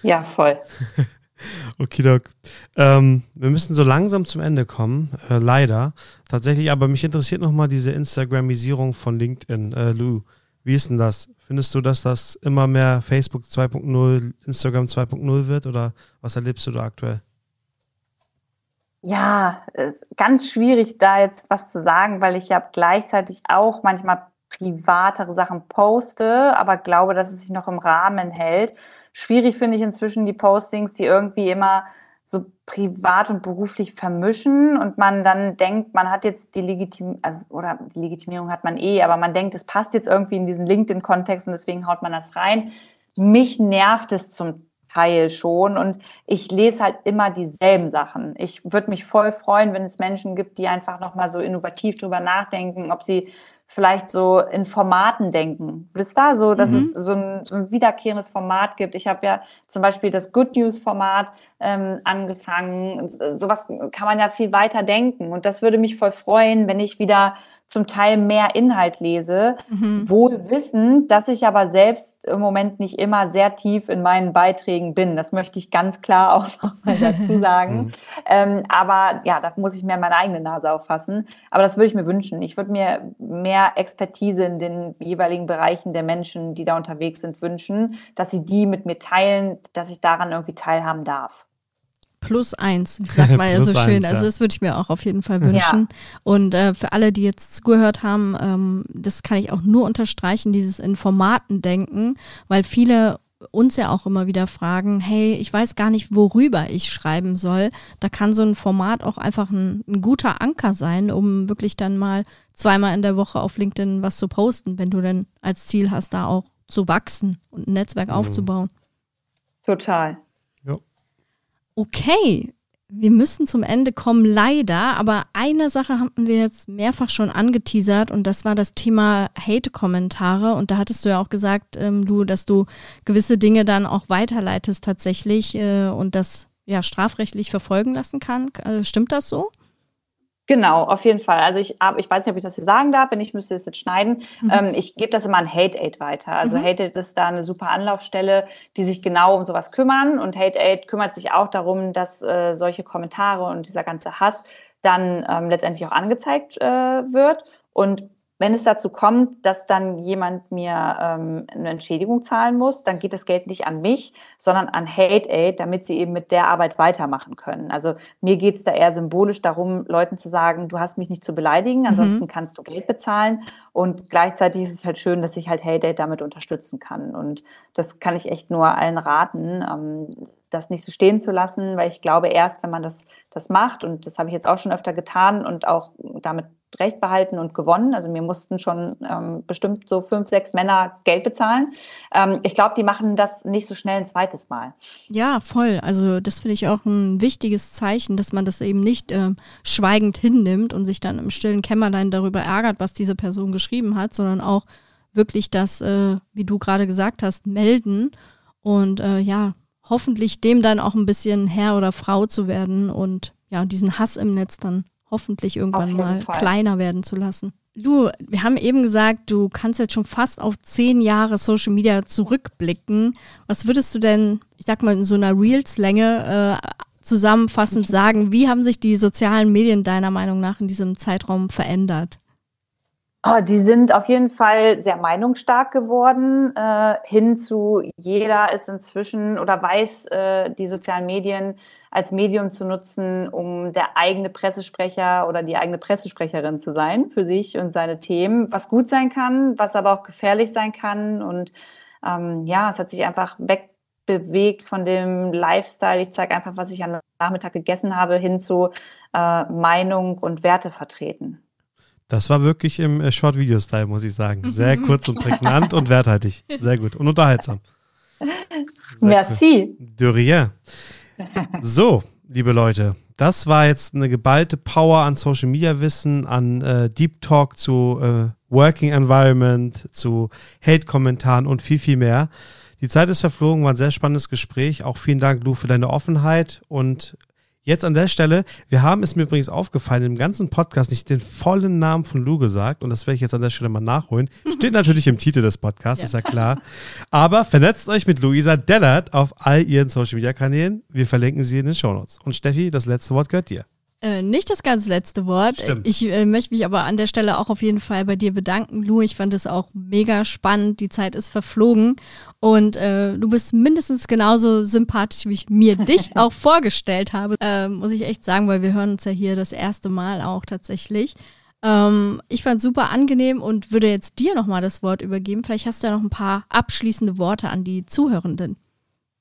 Ja, voll. Okay, Doc. Ähm, wir müssen so langsam zum Ende kommen, äh, leider. Tatsächlich, aber mich interessiert nochmal diese Instagramisierung von LinkedIn. Äh, Lou, wie ist denn das? Findest du, dass das immer mehr Facebook 2.0, Instagram 2.0 wird oder was erlebst du da aktuell? Ja, ganz schwierig da jetzt was zu sagen, weil ich ja gleichzeitig auch manchmal privatere Sachen poste, aber glaube, dass es sich noch im Rahmen hält. Schwierig finde ich inzwischen die Postings, die irgendwie immer so privat und beruflich vermischen und man dann denkt, man hat jetzt die Legitimierung, also, oder die Legitimierung hat man eh, aber man denkt, es passt jetzt irgendwie in diesen LinkedIn-Kontext und deswegen haut man das rein. Mich nervt es zum Teil schon und ich lese halt immer dieselben Sachen. Ich würde mich voll freuen, wenn es Menschen gibt, die einfach nochmal so innovativ drüber nachdenken, ob sie vielleicht so in Formaten denken. Wisst ihr, so, dass mhm. es so ein, so ein, wiederkehrendes Format gibt. Ich habe ja zum Beispiel das Good News Format ähm, angefangen. Sowas kann man ja viel weiter denken. Und das würde mich voll freuen, wenn ich wieder zum Teil mehr Inhalt lese, mhm. wohl wissend, dass ich aber selbst im Moment nicht immer sehr tief in meinen Beiträgen bin. Das möchte ich ganz klar auch nochmal dazu sagen. Mhm. ähm, aber ja, da muss ich mir meine eigene Nase auffassen. Aber das würde ich mir wünschen. Ich würde mir mehr Expertise in den jeweiligen Bereichen der Menschen, die da unterwegs sind, wünschen, dass sie die mit mir teilen, dass ich daran irgendwie teilhaben darf plus eins, sagt man ja so schön. Eins, ja. Also das würde ich mir auch auf jeden Fall wünschen. Ja. Und äh, für alle, die jetzt zugehört haben, ähm, das kann ich auch nur unterstreichen, dieses Informatendenken, weil viele uns ja auch immer wieder fragen, hey, ich weiß gar nicht, worüber ich schreiben soll. Da kann so ein Format auch einfach ein, ein guter Anker sein, um wirklich dann mal zweimal in der Woche auf LinkedIn was zu posten, wenn du denn als Ziel hast, da auch zu wachsen und ein Netzwerk mhm. aufzubauen. Total. Okay, wir müssen zum Ende kommen, leider. Aber eine Sache hatten wir jetzt mehrfach schon angeteasert und das war das Thema Hate-Kommentare. Und da hattest du ja auch gesagt, ähm, du, dass du gewisse Dinge dann auch weiterleitest tatsächlich äh, und das ja strafrechtlich verfolgen lassen kann. Äh, stimmt das so? Genau, auf jeden Fall. Also ich, ich weiß nicht, ob ich das hier sagen darf, wenn ich müsste es jetzt schneiden. Mhm. Ähm, ich gebe das immer an Hate Aid weiter. Also mhm. Hate Aid ist da eine super Anlaufstelle, die sich genau um sowas kümmern. Und Hate Aid kümmert sich auch darum, dass äh, solche Kommentare und dieser ganze Hass dann ähm, letztendlich auch angezeigt äh, wird. Und wenn es dazu kommt, dass dann jemand mir ähm, eine Entschädigung zahlen muss, dann geht das Geld nicht an mich, sondern an Hate Aid, damit sie eben mit der Arbeit weitermachen können. Also mir geht es da eher symbolisch darum, Leuten zu sagen, du hast mich nicht zu beleidigen, mhm. ansonsten mhm. kannst du Geld bezahlen. Und gleichzeitig ist es halt schön, dass ich halt Hate Aid damit unterstützen kann. Und das kann ich echt nur allen raten, ähm, das nicht so stehen zu lassen, weil ich glaube, erst wenn man das, das macht, und das habe ich jetzt auch schon öfter getan und auch damit Recht behalten und gewonnen. Also mir mussten schon ähm, bestimmt so fünf, sechs Männer Geld bezahlen. Ähm, ich glaube, die machen das nicht so schnell ein zweites Mal. Ja, voll. Also das finde ich auch ein wichtiges Zeichen, dass man das eben nicht äh, schweigend hinnimmt und sich dann im stillen Kämmerlein darüber ärgert, was diese Person geschrieben hat, sondern auch wirklich das, äh, wie du gerade gesagt hast, melden und äh, ja, hoffentlich dem dann auch ein bisschen Herr oder Frau zu werden und ja, diesen Hass im Netz dann hoffentlich irgendwann mal Fall. kleiner werden zu lassen. Du, wir haben eben gesagt, du kannst jetzt schon fast auf zehn Jahre Social Media zurückblicken. Was würdest du denn, ich sag mal, in so einer Reels-Länge äh, zusammenfassend sagen, wie haben sich die sozialen Medien deiner Meinung nach in diesem Zeitraum verändert? Oh, die sind auf jeden Fall sehr meinungsstark geworden, äh, hin zu jeder ist inzwischen oder weiß äh, die sozialen Medien als Medium zu nutzen, um der eigene Pressesprecher oder die eigene Pressesprecherin zu sein für sich und seine Themen, was gut sein kann, was aber auch gefährlich sein kann. Und ähm, ja, es hat sich einfach wegbewegt von dem Lifestyle, ich zeige einfach, was ich am Nachmittag gegessen habe, hin zu äh, Meinung und Werte vertreten. Das war wirklich im äh, Short-Video-Style, muss ich sagen. Sehr mhm. kurz und prägnant und werthaltig. Sehr gut. Und unterhaltsam. Sehr Merci. Cool. De rien. So, liebe Leute, das war jetzt eine geballte Power an Social Media Wissen, an äh, Deep Talk zu äh, Working Environment, zu Hate-Kommentaren und viel, viel mehr. Die Zeit ist verflogen, war ein sehr spannendes Gespräch. Auch vielen Dank, Lu, für deine Offenheit und Jetzt an der Stelle, wir haben es mir übrigens aufgefallen, im ganzen Podcast nicht den vollen Namen von Lou gesagt und das werde ich jetzt an der Stelle mal nachholen. Steht natürlich im Titel des Podcasts, ja. ist ja klar. Aber vernetzt euch mit Luisa Dellert auf all ihren Social Media Kanälen. Wir verlinken sie in den Show Notes. Und Steffi, das letzte Wort gehört dir. Äh, nicht das ganz letzte Wort. Stimmt. Ich äh, möchte mich aber an der Stelle auch auf jeden Fall bei dir bedanken, Lu. Ich fand es auch mega spannend. Die Zeit ist verflogen und äh, du bist mindestens genauso sympathisch, wie ich mir dich auch vorgestellt habe. Äh, muss ich echt sagen, weil wir hören uns ja hier das erste Mal auch tatsächlich. Ähm, ich fand es super angenehm und würde jetzt dir nochmal das Wort übergeben. Vielleicht hast du ja noch ein paar abschließende Worte an die Zuhörenden.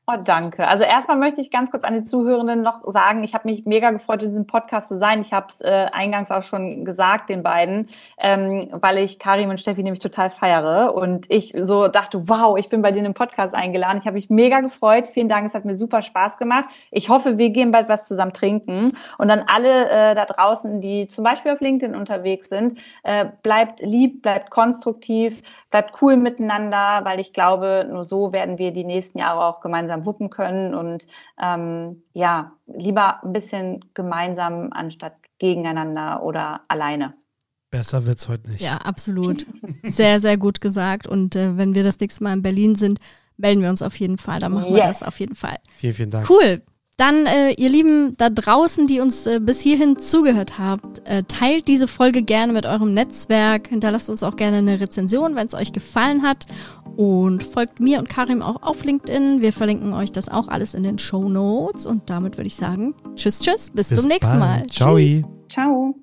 Oh, danke. Also erstmal möchte ich ganz kurz an die Zuhörenden noch sagen, ich habe mich mega gefreut, in diesem Podcast zu sein. Ich habe es äh, eingangs auch schon gesagt, den beiden, ähm, weil ich Karim und Steffi nämlich total feiere und ich so dachte, wow, ich bin bei denen im Podcast eingeladen. Ich habe mich mega gefreut. Vielen Dank, es hat mir super Spaß gemacht. Ich hoffe, wir gehen bald was zusammen trinken. Und dann alle äh, da draußen, die zum Beispiel auf LinkedIn unterwegs sind, äh, bleibt lieb, bleibt konstruktiv, bleibt cool miteinander, weil ich glaube, nur so werden wir die nächsten Jahre auch gemeinsam wuppen können und ähm, ja, lieber ein bisschen gemeinsam anstatt gegeneinander oder alleine. Besser wird's heute nicht. Ja, absolut. Sehr, sehr gut gesagt. Und äh, wenn wir das nächste Mal in Berlin sind, melden wir uns auf jeden Fall. Da machen yes. wir das auf jeden Fall. Vielen, vielen Dank. Cool. Dann, äh, ihr Lieben da draußen, die uns äh, bis hierhin zugehört habt, äh, teilt diese Folge gerne mit eurem Netzwerk. Hinterlasst uns auch gerne eine Rezension, wenn es euch gefallen hat. Und folgt mir und Karim auch auf LinkedIn. Wir verlinken euch das auch alles in den Show Notes. Und damit würde ich sagen, tschüss, tschüss, bis, bis zum nächsten bald. Mal. Ciao. Ciao.